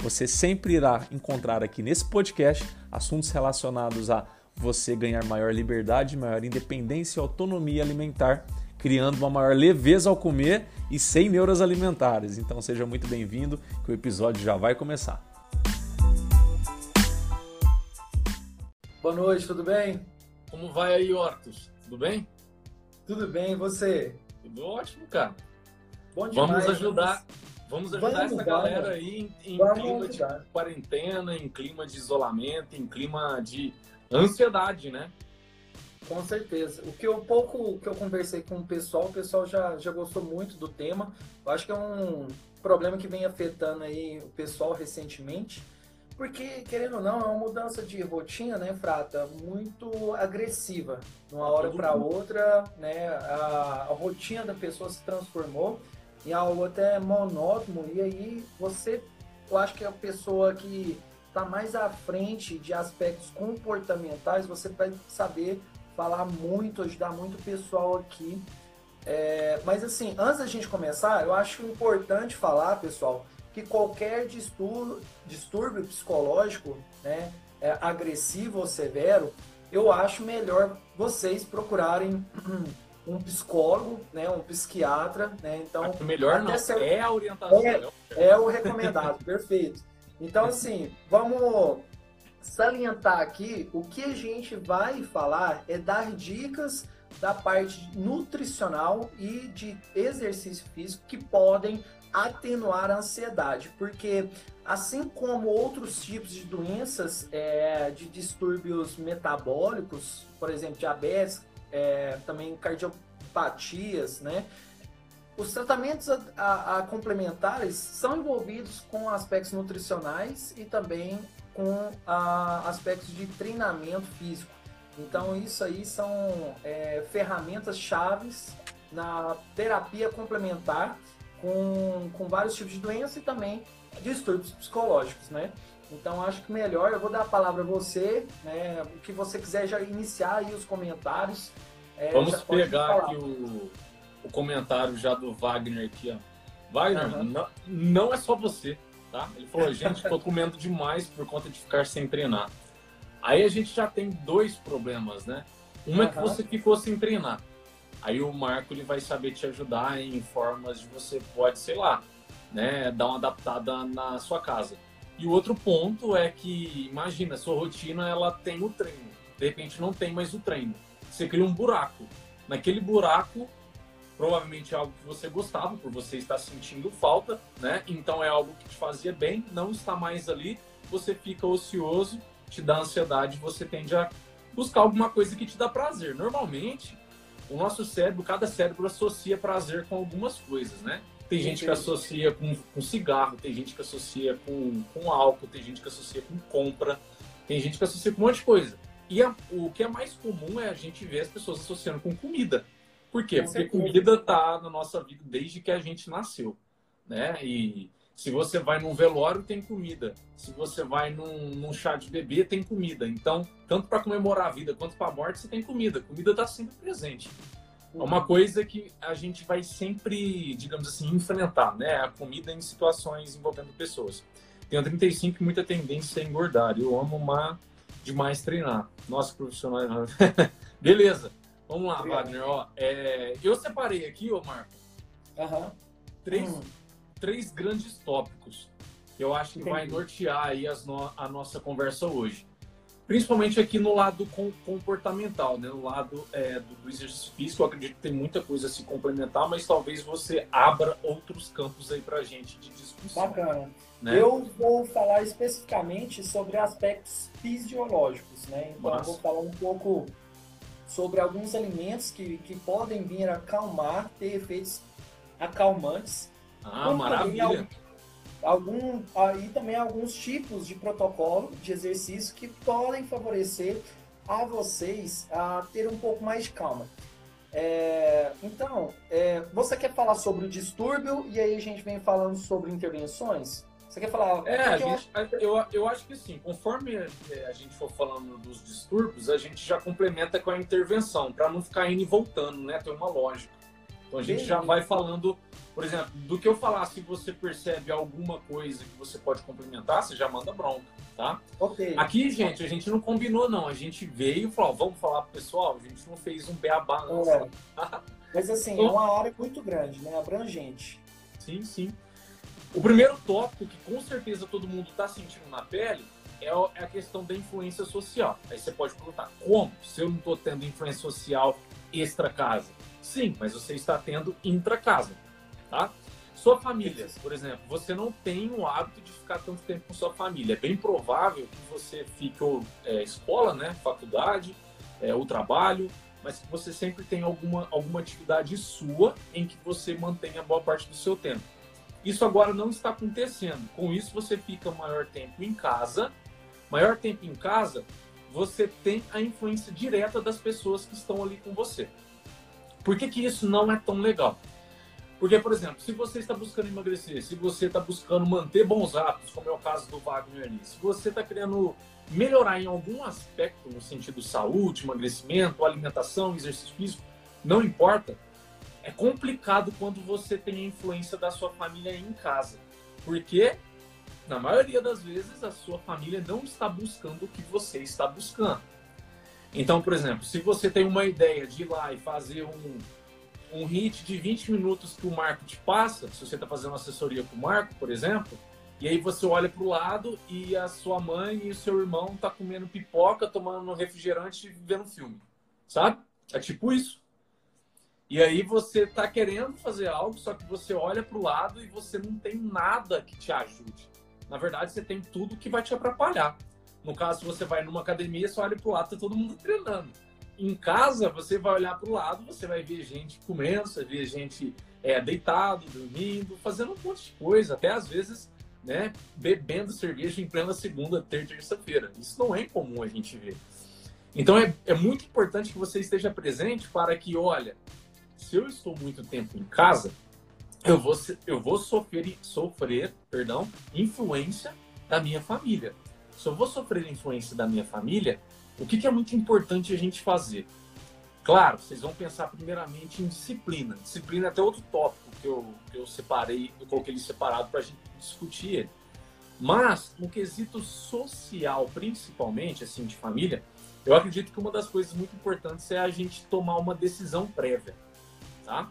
Você sempre irá encontrar aqui nesse podcast assuntos relacionados a você ganhar maior liberdade, maior independência e autonomia alimentar, criando uma maior leveza ao comer e sem neuras alimentares. Então seja muito bem-vindo, que o episódio já vai começar. Boa noite, tudo bem? Como vai aí, Hortus? Tudo bem? Tudo bem, e você? Tudo ótimo, cara. Bom demais. Vamos ajudar, vamos ajudar Vamos essa galera né? aí em, em Vamos clima de quarentena, em clima de isolamento, em clima de ansiedade, né? Com certeza. O que eu pouco que eu conversei com o pessoal, o pessoal já, já gostou muito do tema. Eu acho que é um problema que vem afetando aí o pessoal recentemente. Porque, querendo ou não, é uma mudança de rotina, né, Frata? Muito agressiva. De uma hora para outra, né? A, a rotina da pessoa se transformou em algo até monótono. E aí você, eu acho que é a pessoa que está mais à frente de aspectos comportamentais, você vai saber falar muito, ajudar muito o pessoal aqui. É, mas assim, antes da gente começar, eu acho importante falar, pessoal, que qualquer distúrbio, distúrbio psicológico, né, é, agressivo ou severo, eu acho melhor vocês procurarem um psicólogo, né, um psiquiatra, né, então Acho melhor não, certo- é a orientação. É. né? é o recomendado, perfeito. Então, assim, vamos salientar aqui o que a gente vai falar é dar dicas da parte nutricional e de exercício físico que podem atenuar a ansiedade, porque assim como outros tipos de doenças, é, de distúrbios metabólicos, por exemplo, diabetes, é, também né? Os tratamentos a, a- a complementares são envolvidos com aspectos nutricionais e também com a, aspectos de treinamento físico. Então, isso aí são é, ferramentas chaves na terapia complementar com, com vários tipos de doenças e também distúrbios psicológicos, né? Então, acho que melhor, eu vou dar a palavra a você, né? O que você quiser já iniciar aí os comentários. É, Vamos pegar aqui o, o comentário já do Wagner aqui, ó. Wagner, Aham. não, não é só você, tá? Ele falou, gente, tô comendo demais por conta de ficar sem treinar. Aí a gente já tem dois problemas, né? Um é que você ficou sem treinar. Aí o Marco ele vai saber te ajudar em formas de você pode, sei lá, né, dar uma adaptada na sua casa. E o outro ponto é que, imagina, sua rotina ela tem o treino. De repente não tem mais o treino. Você cria um buraco. Naquele buraco, provavelmente é algo que você gostava, por você estar sentindo falta, né? Então é algo que te fazia bem, não está mais ali, você fica ocioso, te dá ansiedade, você tende a buscar alguma coisa que te dá prazer. Normalmente, o nosso cérebro, cada cérebro associa prazer com algumas coisas, né? Tem gente que associa com, com cigarro, tem gente que associa com, com álcool, tem gente que associa com compra, tem gente que associa com um monte de coisa. E a- o que é mais comum é a gente ver as pessoas associando com comida. Por quê? Porque comida tá na nossa vida desde que a gente nasceu, né? E se você vai num velório, tem comida. Se você vai num, num chá de bebê, tem comida. Então, tanto para comemorar a vida quanto para a morte, você tem comida. Comida está sempre presente. É uma coisa que a gente vai sempre, digamos assim, enfrentar, né? A comida em situações envolvendo pessoas. Tenho 35 e muita tendência a engordar. Eu amo uma demais treinar. Nossa, profissional. Beleza. Vamos lá, Obrigado. Wagner. Ó, é, eu separei aqui, ô Marco, Aham. três, Hum. três grandes tópicos que eu acho que vai Entendi. nortear aí no- a nossa conversa hoje. Principalmente aqui no lado com- comportamental, né? no lado é, do, do exercício físico, eu acredito que tem muita coisa a se complementar, mas talvez você abra outros campos aí pra gente de discussão. Bacana. Né? Eu vou falar especificamente sobre aspectos fisiológicos, né? Então eu Massa. vou falar um pouco sobre alguns alimentos que, que podem vir a acalmar, ter efeitos acalmantes. Ah, maravilha. algum, e também alguns tipos de protocolo de exercício que podem favorecer a vocês a ter um pouco mais de calma. É, então, é, você quer falar sobre o distúrbio e aí a gente vem falando sobre intervenções? Você quer falar? É, gente, eu, eu acho que sim. Conforme é, a gente for falando dos distúrbios, a gente já complementa com a intervenção, para não ficar indo e voltando, né? Tem uma lógica. Então a gente já vai falando, por exemplo, do que eu falar, se você percebe alguma coisa que você pode complementar, você já manda bronca, tá? Ok. Aqui, gente, a gente não combinou, não. A gente veio e falou, vamos falar pro pessoal, a gente não fez um beabá, não. É. Mas assim, é uma área muito grande, né? Abrangente. Sim, sim. O primeiro tópico que com certeza todo mundo está sentindo na pele é, é a questão da influência social. Aí você pode perguntar, como? Se eu não estou tendo influência social extra casa? Sim, mas você está tendo intra casa, tá? Sua família, por exemplo, você não tem o hábito de ficar tanto tempo com sua família. É bem provável que você fique ou é, escola, né, faculdade, é, o trabalho, mas que você sempre tem alguma, alguma atividade sua em que você mantenha boa parte do seu tempo. Isso agora não está acontecendo. Com isso, você fica maior tempo em casa. Maior tempo em casa, você tem a influência direta das pessoas que estão ali com você. Por que, que isso não é tão legal? Porque, por exemplo, se você está buscando emagrecer, se você está buscando manter bons hábitos, como é o caso do Wagner ali, se você está querendo melhorar em algum aspecto, no sentido saúde, emagrecimento, alimentação, exercício físico, não importa, é complicado quando você tem a influência da sua família em casa. Porque, na maioria das vezes, a sua família não está buscando o que você está buscando. Então, por exemplo, se você tem uma ideia de ir lá e fazer um, um hit de 20 minutos que o Marco te passa, se você está fazendo assessoria com o Marco, por exemplo, e aí você olha para o lado e a sua mãe e o seu irmão tá comendo pipoca, tomando refrigerante e vendo filme, sabe? É tipo isso. E aí você tá querendo fazer algo, só que você olha para o lado e você não tem nada que te ajude. Na verdade, você tem tudo que vai te atrapalhar. No caso, você vai numa academia, você olha para o lado, tá todo mundo treinando. Em casa, você vai olhar para o lado, você vai ver gente comendo, você ver gente é, deitado, dormindo, fazendo um monte de coisa, até às vezes, né, bebendo cerveja em plena segunda, terça-feira. Isso não é incomum a gente ver. Então é, é muito importante que você esteja presente para que, olha, se eu estou muito tempo em casa, eu vou, eu vou sofrer, sofrer perdão, influência da minha família. Se eu vou sofrer influência da minha família, o que, que é muito importante a gente fazer? Claro, vocês vão pensar primeiramente em disciplina. Disciplina é até outro tópico que eu, que eu separei, eu coloquei ele separado para a gente discutir ele. Mas, no quesito social, principalmente, assim, de família, eu acredito que uma das coisas muito importantes é a gente tomar uma decisão prévia tá?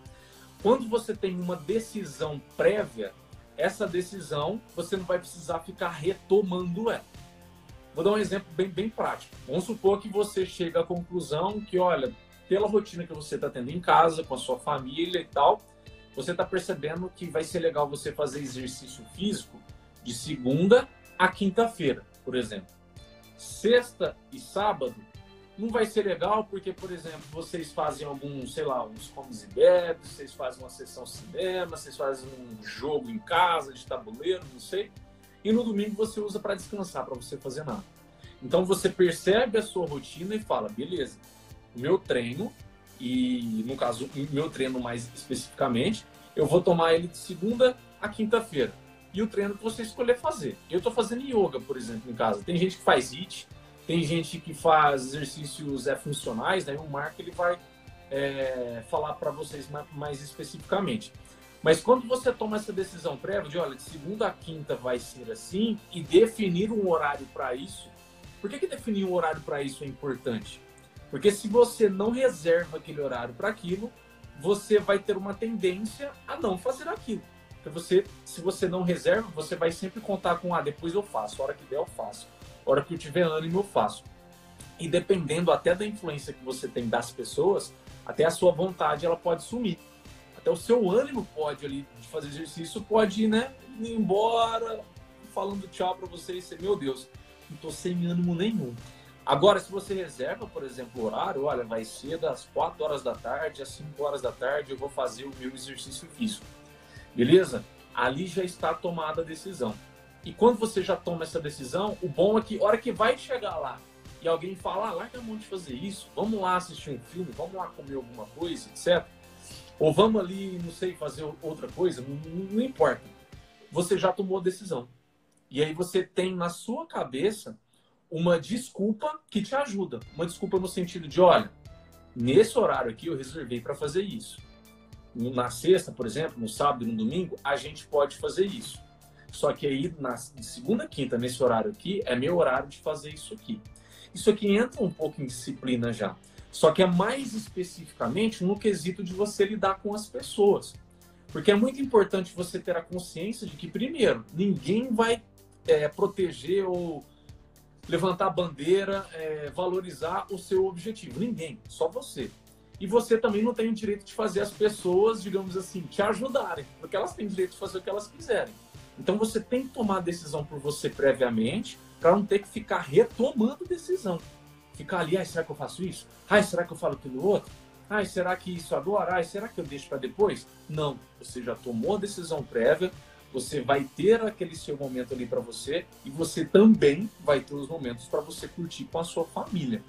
Quando você tem uma decisão prévia, essa decisão você não vai precisar ficar retomando ela. Vou dar um exemplo bem, bem prático. Vamos supor que você chega à conclusão que, olha, pela rotina que você está tendo em casa, com a sua família e tal, você está percebendo que vai ser legal você fazer exercício físico de segunda a quinta-feira, por exemplo. Sexta e sábado não vai ser legal porque, por exemplo, vocês fazem alguns, sei lá, uns comes e bebes, vocês fazem uma sessão cinema, vocês fazem um jogo em casa de tabuleiro, não sei. E no domingo você usa para descansar, para você fazer nada. Então você percebe a sua rotina e fala, beleza, meu treino e no caso meu treino mais especificamente, eu vou tomar ele de segunda a quinta-feira. E o treino que você escolher fazer. Eu estou fazendo yoga, por exemplo, em casa. Tem gente que faz HIIT, tem gente que faz exercícios é, funcionais, né? O Marco ele vai é, falar para vocês mais, mais, especificamente. Mas quando você toma essa decisão prévia de, olha, de segunda a quinta vai ser assim e definir um horário para isso, por que, que definir um horário para isso é importante? Porque se você não reserva aquele horário para aquilo, você vai ter uma tendência a não fazer aquilo. Porque você, se você não reserva, você vai sempre contar com, ah, depois eu faço, a hora que der eu faço hora que eu tiver ânimo, eu faço. E dependendo até da influência que você tem das pessoas, até a sua vontade ela pode sumir. Até o seu ânimo pode ali de fazer exercício pode né, ir embora, falando tchau para você e você, meu Deus, não tô sem ânimo nenhum. Agora, se você reserva, por exemplo, o horário, olha, vai ser das 4 horas da tarde às 5 horas da tarde, eu vou fazer o meu exercício físico. Beleza? ali já está tomada a decisão. E quando você já toma essa decisão, o bom é que, hora que vai chegar lá e alguém fala, ah, larga a mão de fazer isso, vamos lá assistir um filme, vamos lá comer alguma coisa, etc. Ou vamos ali, não sei, fazer outra coisa, não, não importa. Você já tomou a decisão. E aí você tem na sua cabeça uma desculpa que te ajuda. Uma desculpa no sentido de, olha, nesse horário aqui eu reservei para fazer isso. Na sexta, por exemplo, no sábado e no domingo, a gente pode fazer isso. Só que aí, na segunda, quinta, nesse horário aqui, é meu horário de fazer isso aqui. Isso aqui entra um pouco em disciplina já. Só que é mais especificamente no quesito de você lidar com as pessoas. Porque é muito importante você ter a consciência de que, primeiro, ninguém vai é, proteger ou levantar a bandeira, é, valorizar o seu objetivo. Ninguém, só você. E você também não tem o direito de fazer as pessoas, digamos assim, te ajudarem, porque elas têm direito de fazer o que elas quiserem. Então você tem que tomar a decisão por você previamente, para não ter que ficar retomando decisão. Ficar ali, ai, será que eu faço isso? Ai, será que eu falo aquilo outro? Ai, será que isso agora? Ai, será que eu deixo para depois? Não, você já tomou a decisão prévia, você vai ter aquele seu momento ali para você e você também vai ter os momentos para você curtir com a sua família,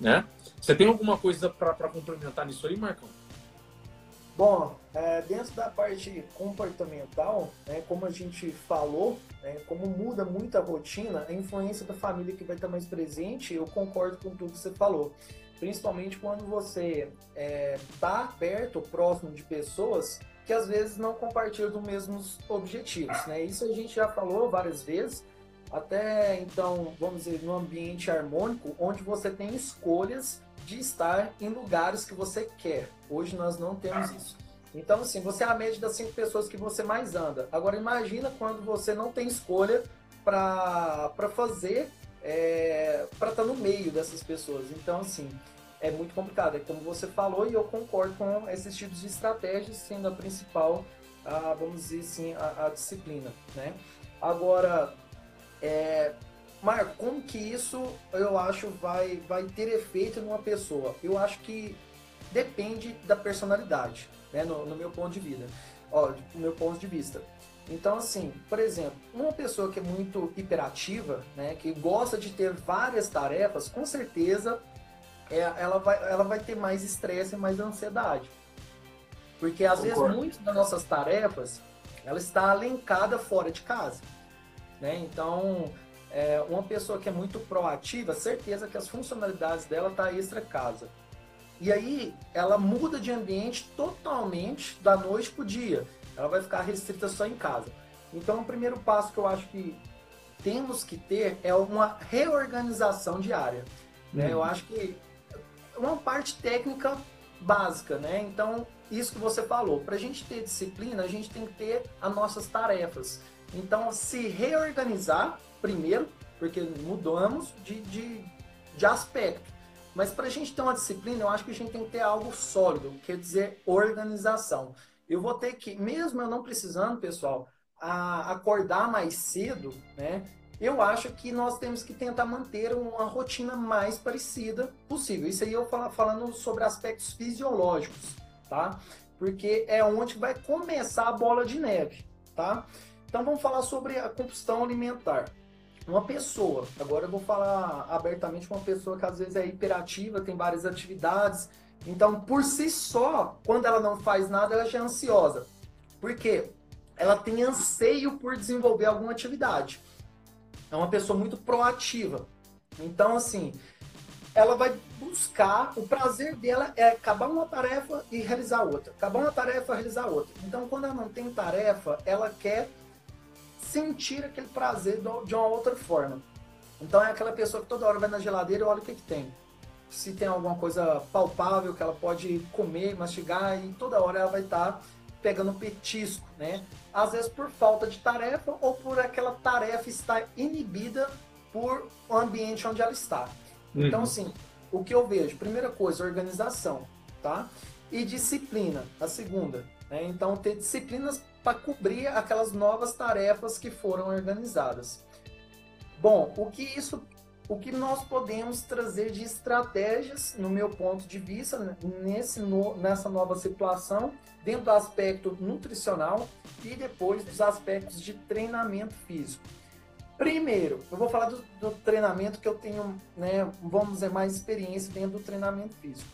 né? Você tem alguma coisa para complementar nisso aí, Marcão? Bom, é, dentro da parte comportamental, né, como a gente falou, né, como muda muito a rotina, a influência da família que vai estar mais presente, eu concordo com tudo que você falou. Principalmente quando você está é, tá perto, próximo de pessoas que às vezes não compartilham os mesmos objetivos, né? Isso a gente já falou várias vezes, até então, vamos dizer, no ambiente harmônico, onde você tem escolhas de estar em lugares que você quer. Hoje nós não temos isso. Então, assim, você é a média das cinco pessoas que você mais anda. Agora, imagina quando você não tem escolha para fazer, é, para estar tá no meio dessas pessoas. Então, assim, é muito complicado. É como você falou e eu concordo com esses tipos de estratégias, sendo a principal, a, vamos dizer assim, a, a disciplina, né? Agora, é, Marco, como que isso eu acho vai, vai ter efeito numa pessoa? Eu acho que depende da personalidade, né? No, no meu ponto de vida, ó, do meu ponto de vista. Então, assim, por exemplo, uma pessoa que é muito hiperativa, né, que gosta de ter várias tarefas, com certeza é, ela, vai, ela vai ter mais estresse e mais ansiedade. Porque às Concordo. vezes muitas das nossas tarefas ela está alencada fora de casa. Né? Então, é, uma pessoa que é muito proativa, certeza que as funcionalidades dela tá extra casa. E aí ela muda de ambiente totalmente da noite para o dia. Ela vai ficar restrita só em casa. Então, o primeiro passo que eu acho que temos que ter é uma reorganização diária. Né? Hum. Eu acho que uma parte técnica básica, né? Então, isso que você falou, para a gente ter disciplina, a gente tem que ter as nossas tarefas. Então, se reorganizar primeiro, porque mudamos de, de, de aspecto. Mas para a gente ter uma disciplina, eu acho que a gente tem que ter algo sólido, quer dizer, organização. Eu vou ter que, mesmo eu não precisando, pessoal, acordar mais cedo, né? Eu acho que nós temos que tentar manter uma rotina mais parecida possível. Isso aí eu falo, falando sobre aspectos fisiológicos, tá? Porque é onde vai começar a bola de neve, tá? Então vamos falar sobre a combustão alimentar. Uma pessoa, agora eu vou falar abertamente uma pessoa que às vezes é hiperativa, tem várias atividades, então por si só, quando ela não faz nada, ela já é ansiosa. Por quê? Ela tem anseio por desenvolver alguma atividade é uma pessoa muito proativa. Então, assim, ela vai buscar, o prazer dela é acabar uma tarefa e realizar outra. Acabar uma tarefa realizar outra. Então, quando ela não tem tarefa, ela quer sentir aquele prazer de uma outra forma. Então, é aquela pessoa que toda hora vai na geladeira e olha o que, que tem. Se tem alguma coisa palpável que ela pode comer, mastigar, e toda hora ela vai estar tá pegando petisco, né? Às vezes por falta de tarefa ou por aquela tarefa estar inibida por o ambiente onde ela está. Uhum. Então, assim, o que eu vejo? Primeira coisa, organização, tá? E disciplina, a segunda. Né? Então, ter disciplinas para cobrir aquelas novas tarefas que foram organizadas. Bom, o que isso, o que nós podemos trazer de estratégias, no meu ponto de vista, nesse no, nessa nova situação, dentro do aspecto nutricional e depois dos aspectos de treinamento físico. Primeiro, eu vou falar do, do treinamento que eu tenho, né, vamos dizer, mais experiência dentro do treinamento físico.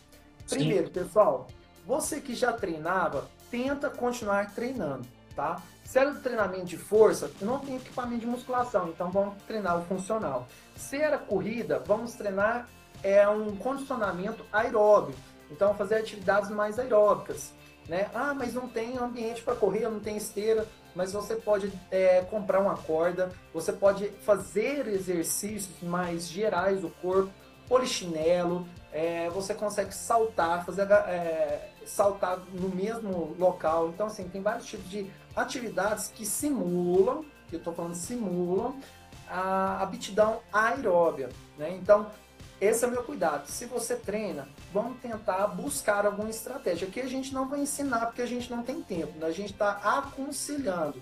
Primeiro, Sim. pessoal, você que já treinava, tenta continuar treinando, tá? Se era treinamento de força, eu não tenho equipamento de musculação, então vamos treinar o funcional. Se era corrida, vamos treinar é um condicionamento aeróbio. Então fazer atividades mais aeróbicas, né? Ah, mas não tem ambiente para correr, não tem esteira mas você pode é, comprar uma corda, você pode fazer exercícios mais gerais do corpo, polichinelo, é, você consegue saltar, fazer é, saltar no mesmo local. Então, assim, tem vários tipos de atividades que simulam, que eu estou falando simulam, a aptidão aeróbia. Né? Então, esse é o meu cuidado. Se você treina, vamos tentar buscar alguma estratégia. Aqui a gente não vai ensinar porque a gente não tem tempo, né? a gente está aconselhando.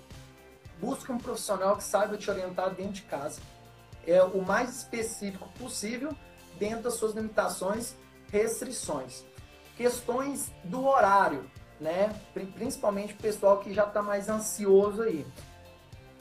Busque um profissional que saiba te orientar dentro de casa. É o mais específico possível, dentro das suas limitações, restrições. Questões do horário, né? Principalmente o pessoal que já está mais ansioso aí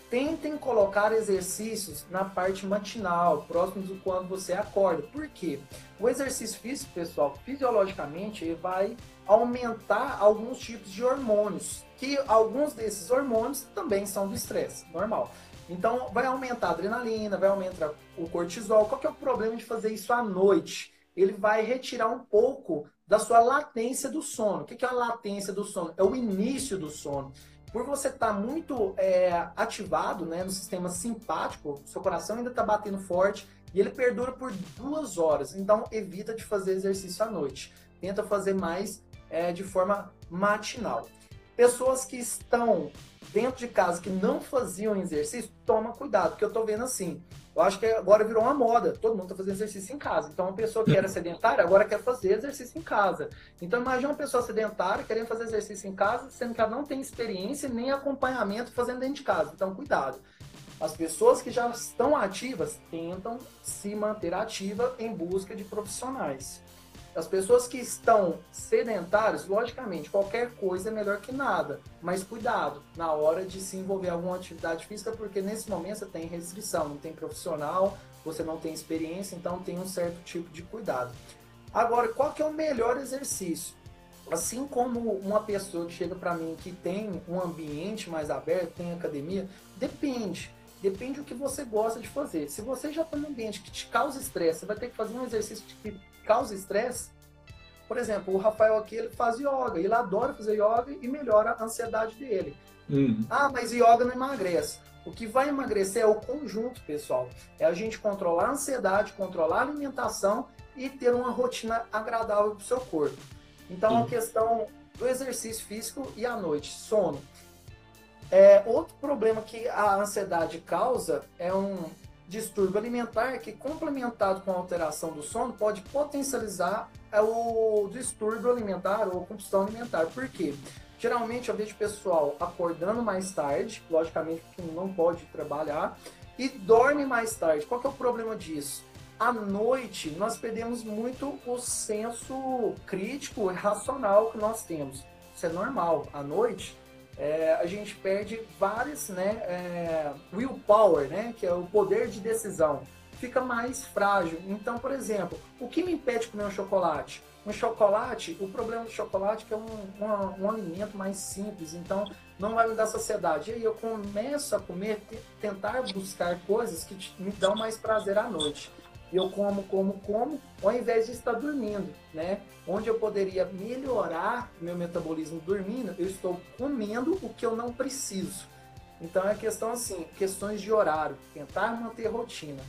tentem colocar exercícios na parte matinal, próximo do quando você acorda. Por quê? O exercício físico, pessoal, fisiologicamente, ele vai aumentar alguns tipos de hormônios, que alguns desses hormônios também são do estresse, normal. Então, vai aumentar a adrenalina, vai aumentar o cortisol. Qual que é o problema de fazer isso à noite? Ele vai retirar um pouco da sua latência do sono. O que é a latência do sono? É o início do sono por você estar tá muito é, ativado né, no sistema simpático, seu coração ainda está batendo forte e ele perdura por duas horas. Então, evita de fazer exercício à noite. Tenta fazer mais é, de forma matinal. Pessoas que estão dentro de casa que não faziam exercício, toma cuidado, porque eu estou vendo assim. Eu acho que agora virou uma moda. Todo mundo está fazendo exercício em casa. Então, uma pessoa que era sedentária agora quer fazer exercício em casa. Então, imagine uma pessoa sedentária querendo fazer exercício em casa, sendo que ela não tem experiência nem acompanhamento fazendo dentro de casa. Então, cuidado. As pessoas que já estão ativas tentam se manter ativa em busca de profissionais. As pessoas que estão sedentárias, logicamente, qualquer coisa é melhor que nada, mas cuidado na hora de se envolver alguma atividade física, porque nesse momento você tem restrição, não tem profissional, você não tem experiência, então tem um certo tipo de cuidado. Agora, qual que é o melhor exercício? Assim como uma pessoa que chega para mim que tem um ambiente mais aberto, tem academia, depende. Depende do que você gosta de fazer. Se você já está num ambiente que te causa estresse, você vai ter que fazer um exercício que causa estresse. Por exemplo, o Rafael aqui ele faz yoga, ele adora fazer yoga e melhora a ansiedade dele. Uhum. Ah, mas yoga não emagrece. O que vai emagrecer é o conjunto, pessoal. É a gente controlar a ansiedade, controlar a alimentação e ter uma rotina agradável para o seu corpo. Então, uhum. a questão do exercício físico e à noite, sono. É, outro problema que a ansiedade causa é um distúrbio alimentar que, complementado com a alteração do sono, pode potencializar é, o distúrbio alimentar ou compulsão alimentar. Por quê? Geralmente eu vejo pessoal acordando mais tarde, logicamente porque não pode trabalhar, e dorme mais tarde. Qual que é o problema disso? À noite, nós perdemos muito o senso crítico e racional que nós temos. Isso é normal. À noite, é, a gente perde várias, né, é, willpower, né, que é o poder de decisão, fica mais frágil. Então, por exemplo, o que me impede de comer um chocolate? Um chocolate, o problema do chocolate é que é um, um, um alimento mais simples, então não vai me dar saciedade. E aí eu começo a comer, tentar buscar coisas que me dão mais prazer à noite eu como, como, como, ao invés de estar dormindo, né? Onde eu poderia melhorar meu metabolismo dormindo, eu estou comendo o que eu não preciso. Então é questão assim, questões de horário, tentar manter rotina.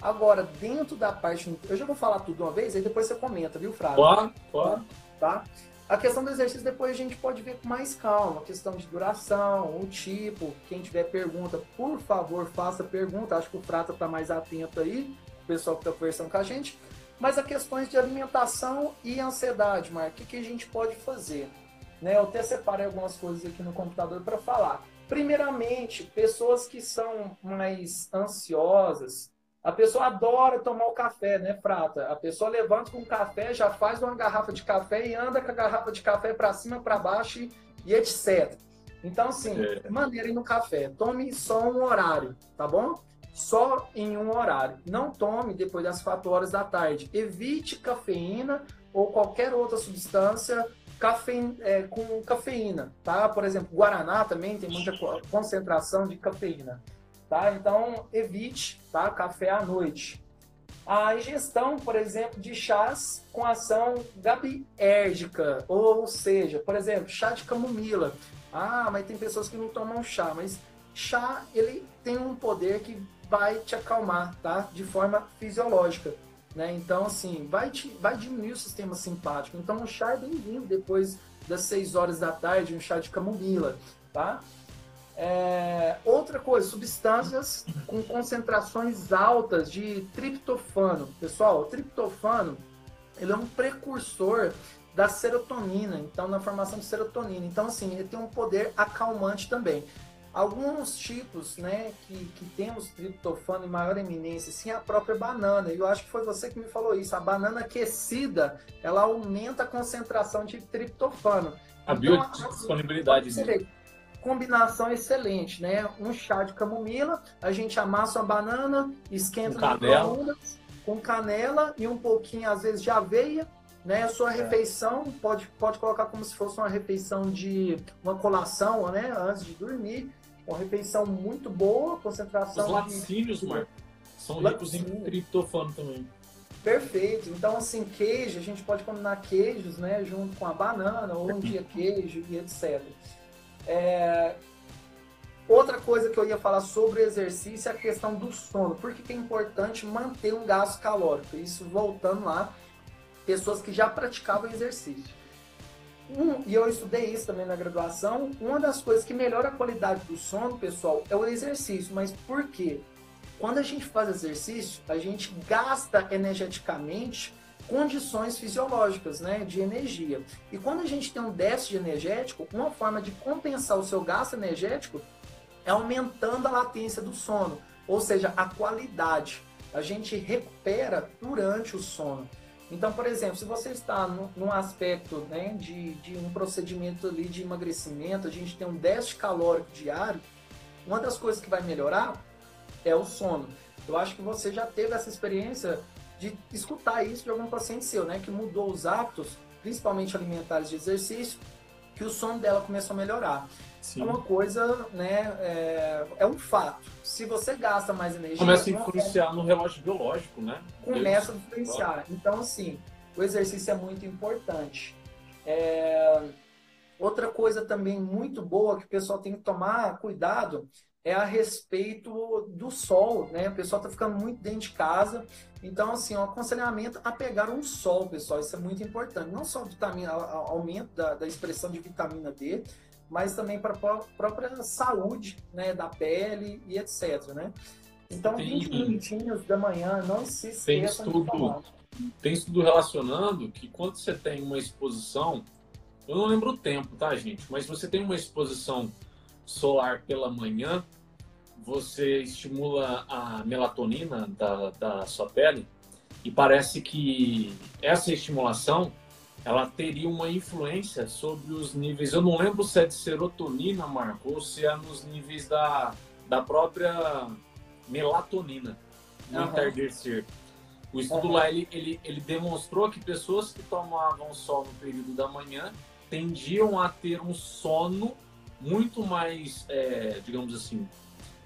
Agora, dentro da parte. Eu já vou falar tudo uma vez, aí depois você comenta, viu, Flávio? Claro, claro. Tá? A questão do exercício depois a gente pode ver com mais calma, a questão de duração, o tipo. Quem tiver pergunta, por favor, faça pergunta. Acho que o Prata está mais atento aí o pessoal que está conversando com a gente. Mas a questões de alimentação e ansiedade, Marco, o que, que a gente pode fazer? Né, eu até separei algumas coisas aqui no computador para falar. Primeiramente, pessoas que são mais ansiosas, A pessoa adora tomar o café, né, Prata? A pessoa levanta com o café, já faz uma garrafa de café e anda com a garrafa de café para cima, para baixo e, e etc. Então, assim, é. maneira no café. Tome só um horário, tá bom? Só em um horário. Não tome depois das 4 horas da tarde. Evite cafeína ou qualquer outra substância cafe, é, com cafeína, tá? Por exemplo, Guaraná também tem muita concentração de cafeína tá? Então, evite, tá? Café à noite. A ingestão, por exemplo, de chás com ação gabiérgica, ou seja, por exemplo, chá de camomila. Ah, mas tem pessoas que não tomam chá, mas chá, ele tem um poder que vai te acalmar, tá? De forma fisiológica, né? Então, assim, vai, te, vai diminuir o sistema simpático. Então, o chá é bem-vindo depois das 6 horas da tarde, um chá de camomila, tá? É, outra coisa, substâncias com concentrações altas de triptofano. Pessoal, o triptofano ele é um precursor da serotonina, então na formação de serotonina. Então assim, ele tem um poder acalmante também. Alguns tipos, né, que, que temos triptofano em maior eminência, sim, a própria banana. E eu acho que foi você que me falou isso. A banana aquecida, ela aumenta a concentração de triptofano. A então, biodisponibilidade dele combinação excelente, né? Um chá de camomila, a gente amassa uma banana, esquenta com canela. com canela e um pouquinho, às vezes, de aveia, né? A sua é. refeição pode, pode colocar como se fosse uma refeição de uma colação, né? Antes de dormir. Uma refeição muito boa, concentração. Os laticínios, de... Marco, são ricos em triptofano também. Perfeito. Então, assim, queijo, a gente pode combinar queijos, né? Junto com a banana, ou um dia queijo e etc. É... Outra coisa que eu ia falar sobre o exercício é a questão do sono. Por que, que é importante manter um gasto calórico? Isso voltando lá, pessoas que já praticavam exercício. Um, e eu estudei isso também na graduação. Uma das coisas que melhora a qualidade do sono, pessoal, é o exercício. Mas por quê? Quando a gente faz exercício, a gente gasta energeticamente condições fisiológicas, né, de energia. E quando a gente tem um déficit energético, uma forma de compensar o seu gasto energético é aumentando a latência do sono, ou seja, a qualidade. A gente recupera durante o sono. Então, por exemplo, se você está no, num aspecto né, de, de um procedimento ali de emagrecimento, a gente tem um déficit calórico diário, uma das coisas que vai melhorar é o sono. Eu acho que você já teve essa experiência de escutar isso de algum paciente seu, né? Que mudou os hábitos, principalmente alimentares de exercício, que o sono dela começou a melhorar. Sim. É uma coisa, né? É, é, um fato. Se você gasta mais energia. Começa a influenciar no relógio biológico, né? Começa a influenciar. Então, assim, o exercício é muito importante. É... Outra coisa também muito boa que o pessoal tem que tomar cuidado é a respeito do sol, né? O pessoal tá ficando muito dentro de casa. Então, assim, um aconselhamento a pegar um sol, pessoal. Isso é muito importante. Não só vitamina, aumento da, da expressão de vitamina D, mas também para a própria saúde, né? Da pele e etc, né? Então, tem, 20 minutinhos da manhã, não se esqueçam tem estudo, Tem estudo relacionando que quando você tem uma exposição, eu não lembro o tempo, tá, gente? Mas você tem uma exposição solar pela manhã, você estimula a melatonina da, da sua pele e parece que essa estimulação ela teria uma influência sobre os níveis. Eu não lembro se é de serotonina, Marco, ou se é nos níveis da, da própria melatonina no uhum. entardecer. O estudo uhum. lá ele, ele, ele demonstrou que pessoas que tomavam sol no período da manhã tendiam a ter um sono muito mais, é, digamos assim,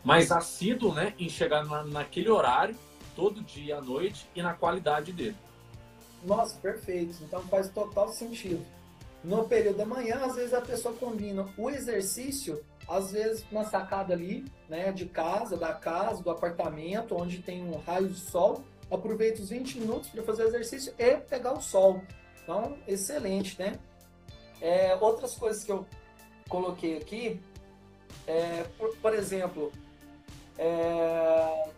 mais assíduo né, em chegar na, naquele horário, todo dia à noite e na qualidade dele. Nossa, perfeito. Então faz total sentido. No período da manhã, às vezes a pessoa combina o exercício, às vezes uma sacada ali, né, de casa, da casa, do apartamento, onde tem um raio de sol, aproveita os 20 minutos para fazer exercício e pegar o sol. Então, excelente, né? É, outras coisas que eu coloquei aqui, é, por, por, exemplo, é,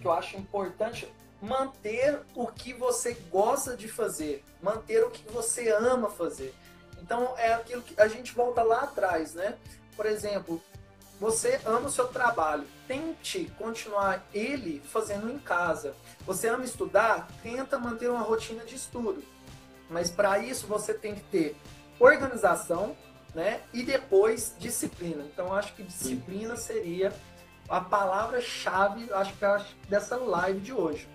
que eu acho importante manter o que você gosta de fazer, manter o que você ama fazer. Então é aquilo que a gente volta lá atrás, né? Por exemplo, você ama o seu trabalho, tente continuar ele fazendo em casa. Você ama estudar, tenta manter uma rotina de estudo. Mas para isso você tem que ter organização, né? E depois disciplina. Então acho que disciplina seria a palavra-chave, acho que dessa live de hoje.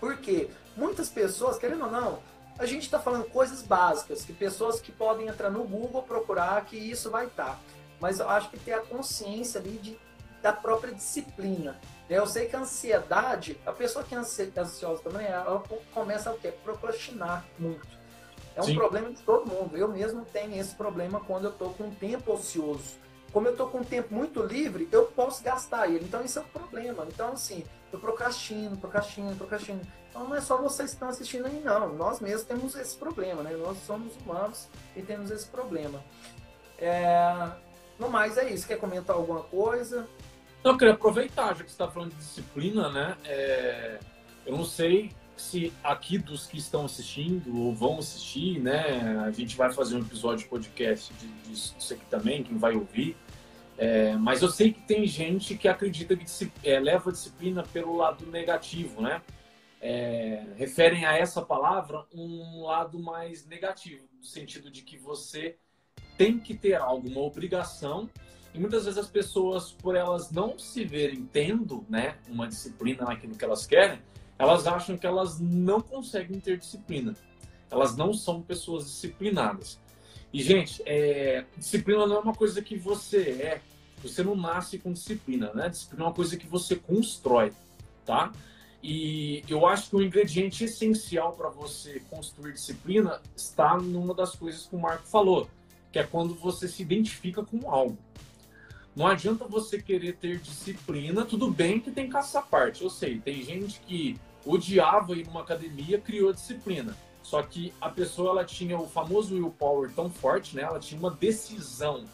Porque muitas pessoas, querendo ou não, a gente está falando coisas básicas, que pessoas que podem entrar no Google procurar que isso vai estar. Tá. Mas eu acho que ter a consciência ali de, da própria disciplina. Eu sei que a ansiedade, a pessoa que é ansiosa também, ela começa a quê? procrastinar muito. É um Sim. problema de todo mundo. Eu mesmo tenho esse problema quando eu estou com tempo ocioso. Como eu estou com tempo muito livre, eu posso gastar ele. Então isso é um problema. Então, assim, eu procrastino, procrastino, procrastino. Então não é só vocês que estão assistindo aí, não. Nós mesmos temos esse problema, né? Nós somos humanos e temos esse problema. É... No mais é isso. Quer comentar alguma coisa? Não, eu queria aproveitar, já que você está falando de disciplina, né? É... Eu não sei se aqui dos que estão assistindo ou vão assistir, né? A gente vai fazer um episódio de podcast disso aqui também, quem vai ouvir. É, mas eu sei que tem gente que acredita que é, leva a disciplina pelo lado negativo, né? É, referem a essa palavra um lado mais negativo, no sentido de que você tem que ter algo, uma obrigação, e muitas vezes as pessoas, por elas não se verem tendo né, uma disciplina naquilo que elas querem, elas acham que elas não conseguem ter disciplina. Elas não são pessoas disciplinadas. E, gente, é, disciplina não é uma coisa que você é. Você não nasce com disciplina, né? Disciplina é uma coisa que você constrói, tá? E eu acho que o ingrediente essencial para você construir disciplina está numa das coisas que o Marco falou, que é quando você se identifica com algo. Não adianta você querer ter disciplina, tudo bem que tem caça parte. Eu sei, tem gente que odiava ir numa academia, criou disciplina. Só que a pessoa ela tinha o famoso willpower tão forte, né? Ela tinha uma decisão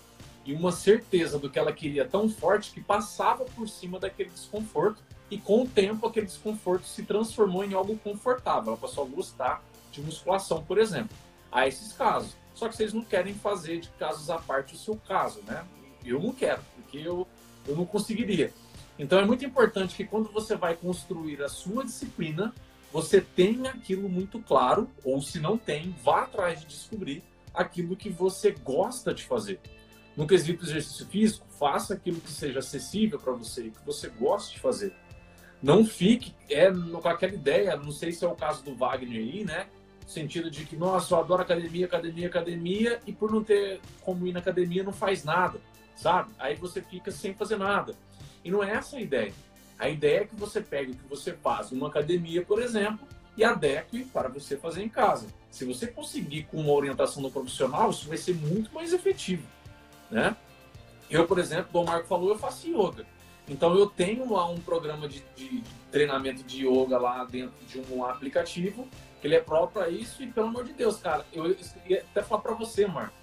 e uma certeza do que ela queria tão forte que passava por cima daquele desconforto e com o tempo aquele desconforto se transformou em algo confortável. Ela passou a gostar de musculação, por exemplo. Há esses casos. Só que vocês não querem fazer de casos à parte o seu caso, né? Eu não quero, porque eu, eu não conseguiria. Então é muito importante que quando você vai construir a sua disciplina, você tenha aquilo muito claro, ou se não tem, vá atrás de descobrir aquilo que você gosta de fazer. No quesito exercício físico, faça aquilo que seja acessível para você, que você goste de fazer. Não fique é, com aquela ideia, não sei se é o caso do Wagner aí, né? No sentido de que, nossa, eu adoro academia, academia, academia, e por não ter como ir na academia não faz nada, sabe? Aí você fica sem fazer nada. E não é essa a ideia. A ideia é que você pegue o que você faz numa academia, por exemplo, e adeque para você fazer em casa. Se você conseguir com uma orientação do profissional, isso vai ser muito mais efetivo né? Eu, por exemplo, o Marco falou, eu faço yoga. Então eu tenho lá um programa de, de, treinamento de yoga lá dentro de um aplicativo, que ele é próprio para isso, e pelo amor de Deus, cara, eu ia até falar para você, Marco.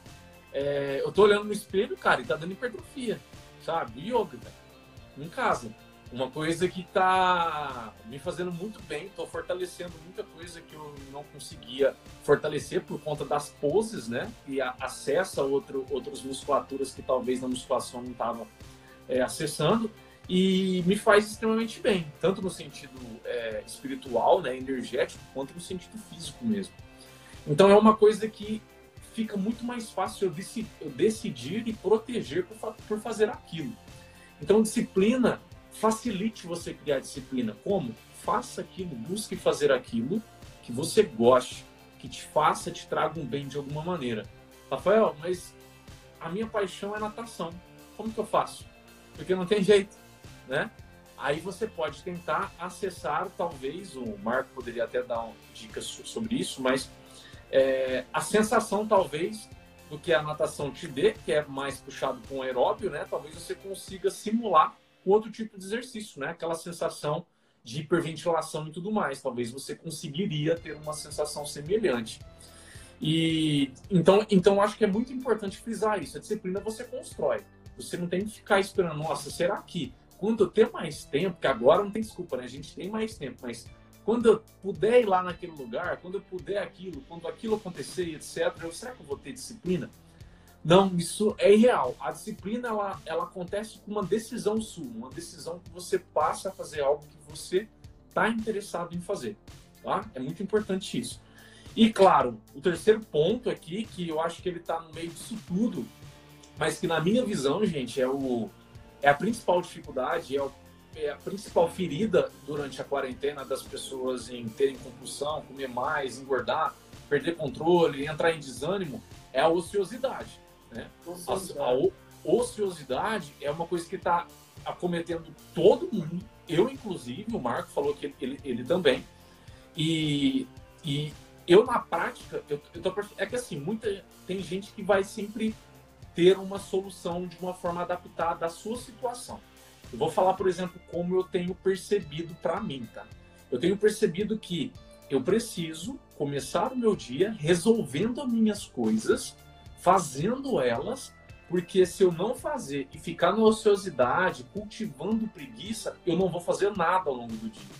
É, eu tô olhando no espelho, cara, e tá dando hipertrofia, sabe? Yoga, velho. Em casa. Uma coisa que está me fazendo muito bem, estou fortalecendo muita coisa que eu não conseguia fortalecer por conta das poses, né? E a, acessa outro, outras musculaturas que talvez na musculação não estava é, acessando. E me faz extremamente bem, tanto no sentido é, espiritual, né, energético, quanto no sentido físico mesmo. Então é uma coisa que fica muito mais fácil eu, decidir, eu decidir e proteger por, por fazer aquilo. Então, disciplina facilite você criar disciplina. Como? Faça aquilo, busque fazer aquilo que você goste, que te faça, te traga um bem de alguma maneira. Rafael, mas a minha paixão é natação. Como que eu faço? Porque não tem jeito, né? Aí você pode tentar acessar, talvez, o Marco poderia até dar dicas sobre isso, mas é, a sensação, talvez, do que a natação te dê, que é mais puxado com aeróbio, né? Talvez você consiga simular com outro tipo de exercício, né? Aquela sensação de hiperventilação e tudo mais. Talvez você conseguiria ter uma sensação semelhante. E então, então acho que é muito importante frisar isso. A disciplina você constrói. Você não tem que ficar esperando, nossa, será que quando eu ter mais tempo, que agora não tem desculpa, né? A gente tem mais tempo, mas quando eu puder ir lá naquele lugar, quando eu puder aquilo, quando aquilo acontecer, etc., eu, será que eu vou ter disciplina? Não, isso é irreal. A disciplina ela, ela acontece com uma decisão sua, uma decisão que você passa a fazer algo que você está interessado em fazer. Tá? É muito importante isso. E claro, o terceiro ponto aqui, que eu acho que ele está no meio disso tudo, mas que na minha visão, gente, é, o, é a principal dificuldade, é, o, é a principal ferida durante a quarentena das pessoas em terem compulsão, comer mais, engordar, perder controle, entrar em desânimo, é a ociosidade. Né? Ociosidade. A, a ociosidade é uma coisa que está acometendo todo mundo, eu inclusive, o Marco falou que ele, ele, ele também. E, e eu na prática, eu, eu tô, é que assim, muita, tem gente que vai sempre ter uma solução de uma forma adaptada à sua situação. Eu vou falar, por exemplo, como eu tenho percebido para mim, tá? Eu tenho percebido que eu preciso começar o meu dia resolvendo as minhas coisas, fazendo elas, porque se eu não fazer e ficar na ociosidade, cultivando preguiça, eu não vou fazer nada ao longo do dia.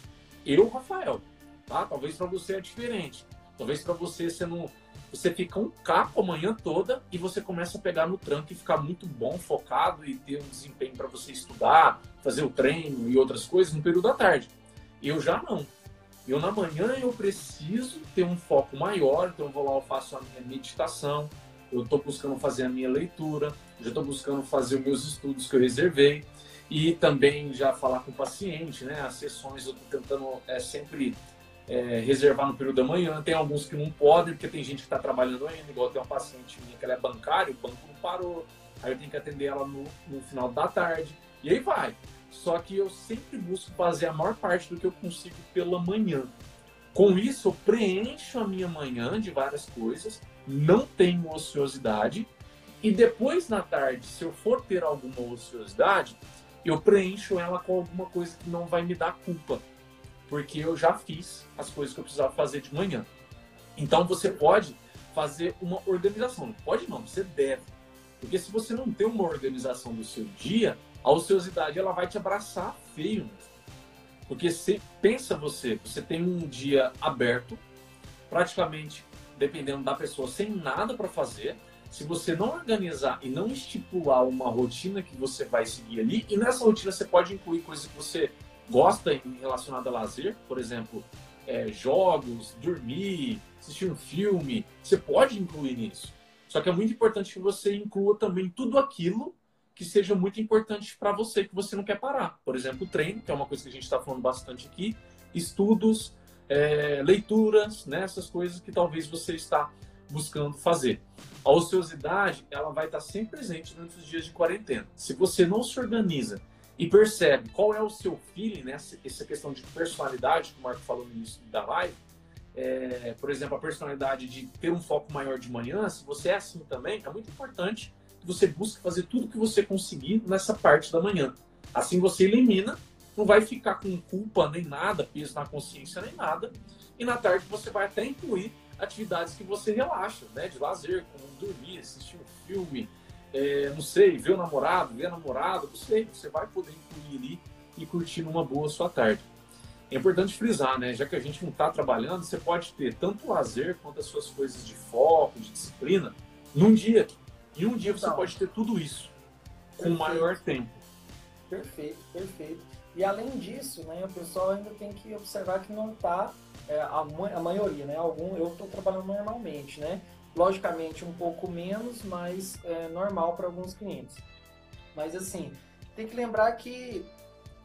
Eu, Rafael, tá? Talvez para você é diferente. Talvez para você você não você fica um caco a manhã toda e você começa a pegar no tranco e ficar muito bom, focado e ter um desempenho para você estudar, fazer o treino e outras coisas no período da tarde. Eu já não. Eu na manhã eu preciso ter um foco maior, então eu vou lá, eu faço a minha meditação, eu estou buscando fazer a minha leitura, já estou buscando fazer os meus estudos que eu reservei e também já falar com o paciente, né? As sessões eu estou tentando é, sempre é, reservar no período da manhã. Tem alguns que não podem, porque tem gente que está trabalhando ainda, igual tem uma paciente minha que ela é bancária, o banco não parou, aí eu tenho que atender ela no, no final da tarde, e aí vai. Só que eu sempre busco fazer a maior parte do que eu consigo pela manhã. Com isso, eu preencho a minha manhã de várias coisas, não tenho ociosidade, e depois na tarde, se eu for ter alguma ociosidade, eu preencho ela com alguma coisa que não vai me dar culpa porque eu já fiz as coisas que eu precisava fazer de manhã. Então você pode fazer uma organização. Pode não, você deve. Porque se você não tem uma organização do seu dia, a ociosidade ela vai te abraçar feio. Porque se pensa você, você tem um dia aberto, praticamente dependendo da pessoa, sem nada para fazer. Se você não organizar e não estipular uma rotina que você vai seguir ali, e nessa rotina você pode incluir coisas que você gosta em relacionado a lazer, por exemplo, é, jogos, dormir, assistir um filme, você pode incluir nisso. Só que é muito importante que você inclua também tudo aquilo que seja muito importante para você, que você não quer parar. Por exemplo, treino, que é uma coisa que a gente está falando bastante aqui, estudos, é, leituras, né, coisas que talvez você está buscando fazer. A ociosidade, ela vai estar sempre presente durante os dias de quarentena. Se você não se organiza e percebe qual é o seu feeling, né? essa questão de personalidade, que o Marco falou no início da live, é, por exemplo, a personalidade de ter um foco maior de manhã, se você é assim também, é muito importante que você busque fazer tudo que você conseguir nessa parte da manhã. Assim você elimina, não vai ficar com culpa nem nada, peso na consciência nem nada, e na tarde você vai até incluir atividades que você relaxa, né? De lazer, como dormir, assistir um filme, é, não sei, ver o namorado, ver a namorada, não sei, você vai poder incluir ali e curtir uma boa sua tarde. É importante frisar, né? Já que a gente não está trabalhando, você pode ter tanto lazer quanto as suas coisas de foco, de disciplina, num dia. Em um dia você então, pode ter tudo isso com perfeito. maior tempo. Perfeito, perfeito. E além disso, né, o pessoal ainda tem que observar que não está é, a, a, maioria, né? Algum, eu estou trabalhando normalmente, né? Logicamente um pouco menos, mas é normal para alguns clientes. Mas assim, tem que lembrar que,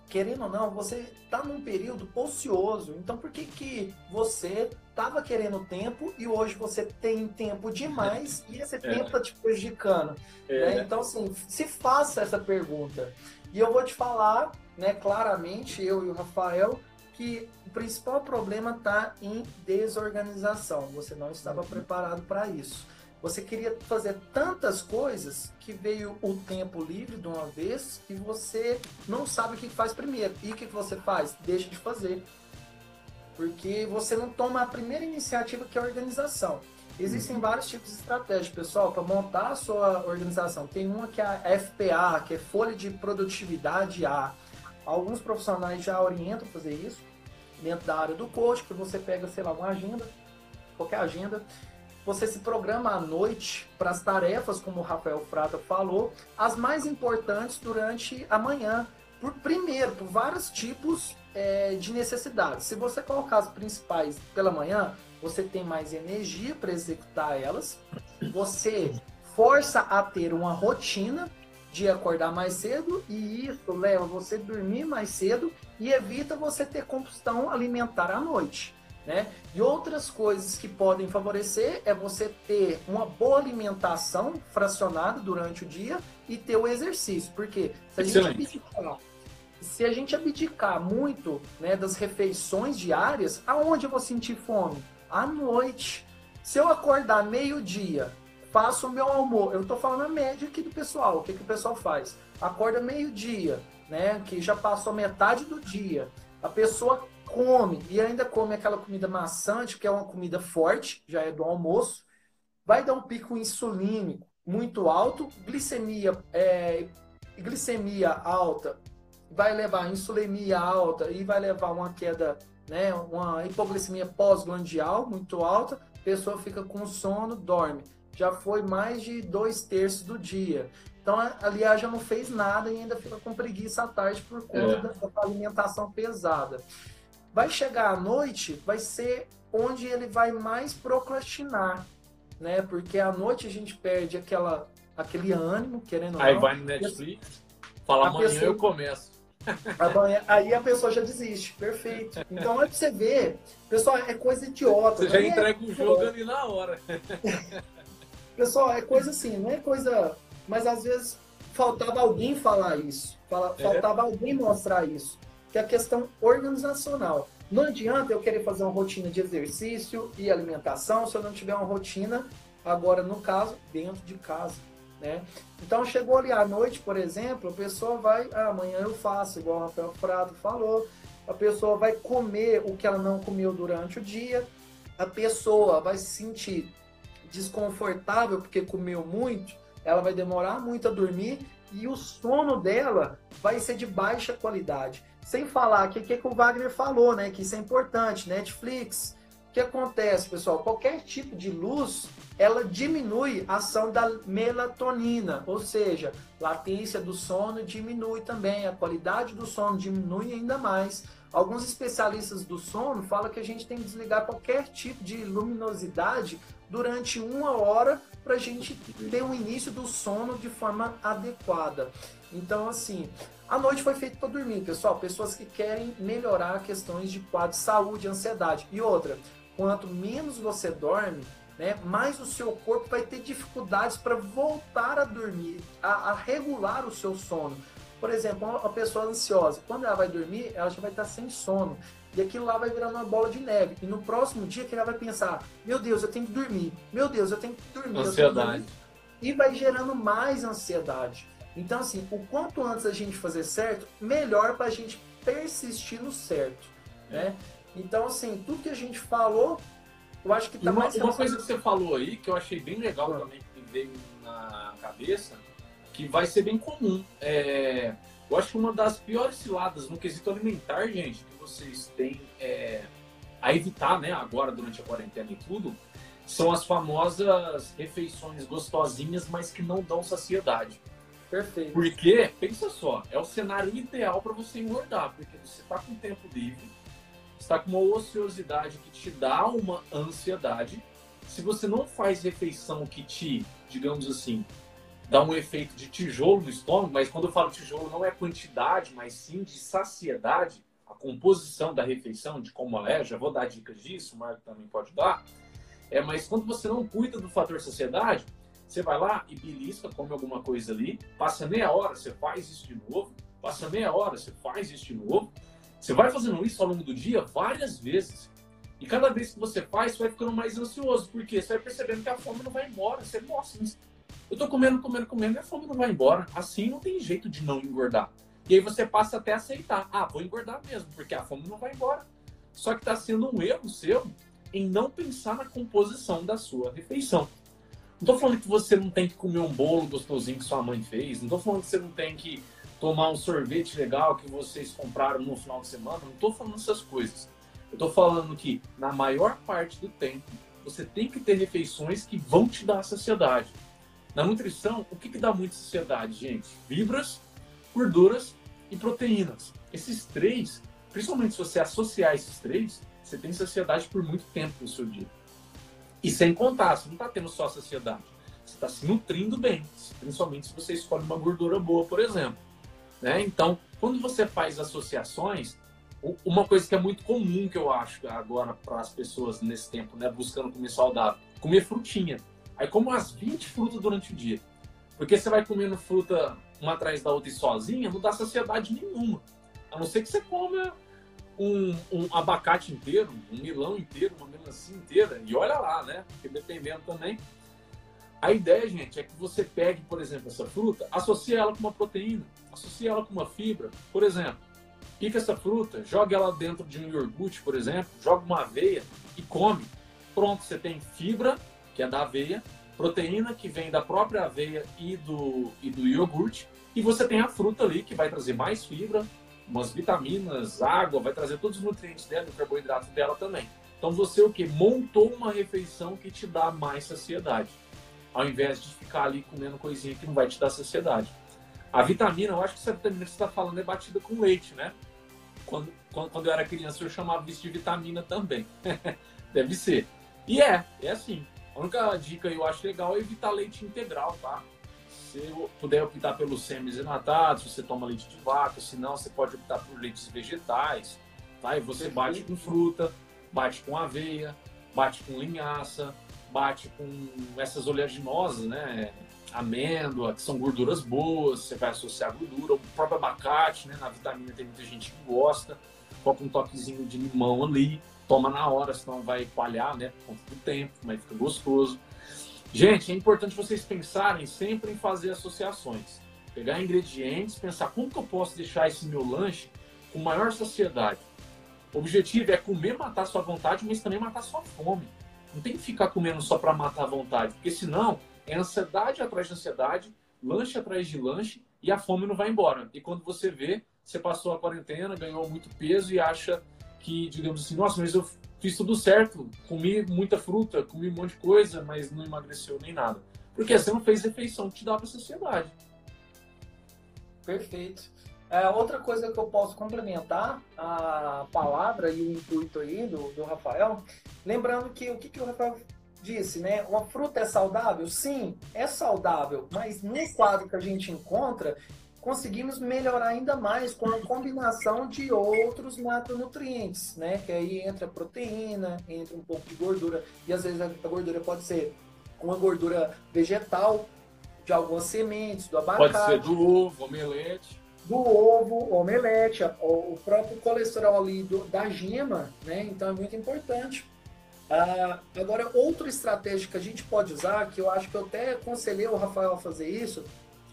querendo ou não, você está num período ocioso. Então por que, que você estava querendo tempo e hoje você tem tempo demais e esse é. tempo está te prejudicando? É. Né? Então assim, se faça essa pergunta. E eu vou te falar, né, claramente, eu e o Rafael, que o principal problema está em desorganização. Você não estava preparado para isso. Você queria fazer tantas coisas que veio o tempo livre de uma vez e você não sabe o que faz primeiro. E o que você faz? Deixa de fazer. Porque você não toma a primeira iniciativa que é a organização. Existem uhum. vários tipos de estratégias, pessoal, para montar a sua organização. Tem uma que é a FPA, que é Folha de Produtividade A. Alguns profissionais já orientam fazer isso dentro da área do coach, que você pega, sei lá, uma agenda, qualquer agenda, você se programa à noite para as tarefas, como o Rafael Frata falou, as mais importantes durante a manhã. Por, primeiro, por vários tipos é, de necessidades. Se você colocar as principais pela manhã, você tem mais energia para executar elas, você força a ter uma rotina de acordar mais cedo e isso leva você a dormir mais cedo e evita você ter combustão alimentar à noite. Né? E outras coisas que podem favorecer é você ter uma boa alimentação fracionada durante o dia e ter o exercício. Porque se a gente abdicar, se a gente abdicar muito né, das refeições diárias, aonde eu vou sentir fome? À noite. Se eu acordar meio-dia, faço o meu almoço, eu estou falando a média aqui do pessoal, o que, que o pessoal faz? Acorda meio-dia, né? Que já passou metade do dia. A pessoa come e ainda come aquela comida maçante, que é uma comida forte, já é do almoço, vai dar um pico insulínico muito alto, glicemia, é, glicemia alta, vai levar insulemia alta e vai levar uma queda, né, uma hipoglicemia pós-glandial muito alta, a pessoa fica com sono, dorme. Já foi mais de dois terços do dia. Então, aliás, já não fez nada e ainda fica com preguiça à tarde por conta é. da, da alimentação pesada. Vai chegar à noite, vai ser onde ele vai mais procrastinar, né? Porque à noite a gente perde aquela, aquele ânimo, querendo Aí não. vai no Netflix, fala amanhã pessoa, eu começo. Amanhã, aí a pessoa já desiste, perfeito. Então é pra você ver, pessoal, é coisa idiota. Você já é entrega o jogo ali na hora. pessoal, é coisa assim, não é coisa. Mas às vezes faltava alguém falar isso. É. Faltava é. alguém mostrar isso que é a questão organizacional. Não adianta eu querer fazer uma rotina de exercício e alimentação se eu não tiver uma rotina, agora no caso, dentro de casa. Né? Então chegou ali à noite, por exemplo, a pessoa vai, ah, amanhã eu faço, igual o Rafael Prado falou, a pessoa vai comer o que ela não comeu durante o dia, a pessoa vai se sentir desconfortável porque comeu muito, ela vai demorar muito a dormir e o sono dela vai ser de baixa qualidade. Sem falar que que o Wagner falou, né? Que isso é importante, Netflix. O que acontece, pessoal? Qualquer tipo de luz, ela diminui a ação da melatonina, ou seja, latência do sono diminui também, a qualidade do sono diminui ainda mais. Alguns especialistas do sono falam que a gente tem que desligar qualquer tipo de luminosidade durante uma hora para a gente ter o início do sono de forma adequada. Então, assim, a noite foi feita para dormir, pessoal. Pessoas que querem melhorar questões de quadro de saúde, ansiedade. E outra, quanto menos você dorme, né, mais o seu corpo vai ter dificuldades para voltar a dormir, a, a, regular o seu sono. Por exemplo, uma pessoa ansiosa, quando ela vai dormir, ela já vai estar sem sono. E aquilo lá vai virando uma bola de neve. E no próximo dia que ela vai pensar: meu Deus, eu tenho que dormir. Meu Deus, eu tenho que dormir. Ansiedade. Que dormir. E vai gerando mais ansiedade. Então, assim, o quanto antes a gente fazer certo, melhor para a gente persistir no certo, né? Então, assim, tudo que a gente falou, eu acho que tá uma, mais... Uma coisa que você falou aí, que eu achei bem legal também, que veio na cabeça, que vai ser bem comum. É, eu acho que uma das piores ciladas no quesito alimentar, gente, que vocês têm é, a evitar, né, agora durante a quarentena e tudo, são as famosas refeições gostosinhas, mas que não dão saciedade. Perfeito. Porque, pensa só, é o cenário ideal para você engordar, porque você está com tempo livre, está com uma ociosidade que te dá uma ansiedade. Se você não faz refeição que te, digamos assim, dá um efeito de tijolo no estômago, mas quando eu falo tijolo não é quantidade, mas sim de saciedade, a composição da refeição, de como ela é, já vou dar dicas disso, o Marco também pode dar. É, mas quando você não cuida do fator saciedade, você vai lá e belisca, come alguma coisa ali, passa meia hora, você faz isso de novo, passa meia hora, você faz isso de novo. Você vai fazendo isso ao longo do dia várias vezes. E cada vez que você faz, você vai ficando mais ansioso, porque você vai percebendo que a fome não vai embora. Você, nossa, eu tô comendo, comendo, comendo e a fome não vai embora. Assim não tem jeito de não engordar. E aí você passa até a aceitar. Ah, vou engordar mesmo, porque a fome não vai embora. Só que está sendo um erro seu em não pensar na composição da sua refeição. Não tô falando que você não tem que comer um bolo gostosinho que sua mãe fez. Não tô falando que você não tem que tomar um sorvete legal que vocês compraram no final de semana. Não tô falando essas coisas. Eu tô falando que, na maior parte do tempo, você tem que ter refeições que vão te dar saciedade. Na nutrição, o que, que dá muita saciedade, gente? Fibras, gorduras e proteínas. Esses três, principalmente se você associar esses três, você tem saciedade por muito tempo no seu dia. E sem contar, você não está tendo só saciedade. Você está se nutrindo bem, principalmente se você escolhe uma gordura boa, por exemplo. Né? Então, quando você faz associações, uma coisa que é muito comum que eu acho agora para as pessoas nesse tempo, né, buscando comer saudável, comer frutinha. Aí como umas 20 frutas durante o dia. Porque você vai comendo fruta uma atrás da outra e sozinha, não dá saciedade nenhuma. A não ser que você coma um, um abacate inteiro, um milão inteiro, uma melancia inteira, e olha lá, né? Porque dependendo também. A ideia, gente, é que você pegue, por exemplo, essa fruta, associe ela com uma proteína, associe ela com uma fibra. Por exemplo, pica essa fruta, joga ela dentro de um iogurte, por exemplo, joga uma aveia e come. Pronto, você tem fibra, que é da aveia, proteína, que vem da própria aveia e do, e do iogurte, e você tem a fruta ali, que vai trazer mais fibra, umas vitaminas, água, vai trazer todos os nutrientes dela, o carboidrato dela também. Então você o que? Montou uma refeição que te dá mais saciedade, ao invés de ficar ali comendo coisinha que não vai te dar saciedade. A vitamina, eu acho que essa vitamina que você está falando é batida com leite, né? Quando, quando, quando eu era criança eu chamava isso de vitamina também. Deve ser. E é, é assim. A única dica eu acho legal é evitar leite integral, tá? Se puder optar pelos semi-desnatados, você toma leite de vaca, se não, você pode optar por leites vegetais, tá? E você bate com fruta, bate com aveia, bate com linhaça, bate com essas oleaginosas, né? Amêndoa, que são gorduras boas, você vai associar gordura, o próprio abacate, né? Na vitamina tem muita gente que gosta, coloca um toquezinho de limão ali, toma na hora, senão vai palhar, né? Por conta do tempo, mas fica gostoso. Gente, é importante vocês pensarem sempre em fazer associações. Pegar ingredientes, pensar como que eu posso deixar esse meu lanche com maior saciedade. O objetivo é comer, matar sua vontade, mas também matar sua fome. Não tem que ficar comendo só para matar a vontade, porque senão é ansiedade atrás de ansiedade, lanche atrás de lanche e a fome não vai embora. E quando você vê, você passou a quarentena, ganhou muito peso e acha que, digamos assim, nossa, mas eu fiz tudo certo, comi muita fruta, comi um monte de coisa, mas não emagreceu nem nada. Porque você não fez refeição que te dá para a sociedade. Perfeito. É, outra coisa que eu posso complementar a palavra e o intuito aí do, do Rafael, lembrando que o que, que o Rafael disse, né? Uma fruta é saudável? Sim, é saudável, mas no quadro que a gente encontra, conseguimos melhorar ainda mais com a combinação de outros macronutrientes, né? Que aí entra proteína, entra um pouco de gordura, e às vezes a gordura pode ser uma gordura vegetal, de algumas sementes, do abacate. Pode ser do ovo, omelete. Do ovo, omelete, o próprio colesterol ali do, da gema, né? Então é muito importante. Ah, agora, outra estratégia que a gente pode usar, que eu acho que eu até aconselhei o Rafael a fazer isso,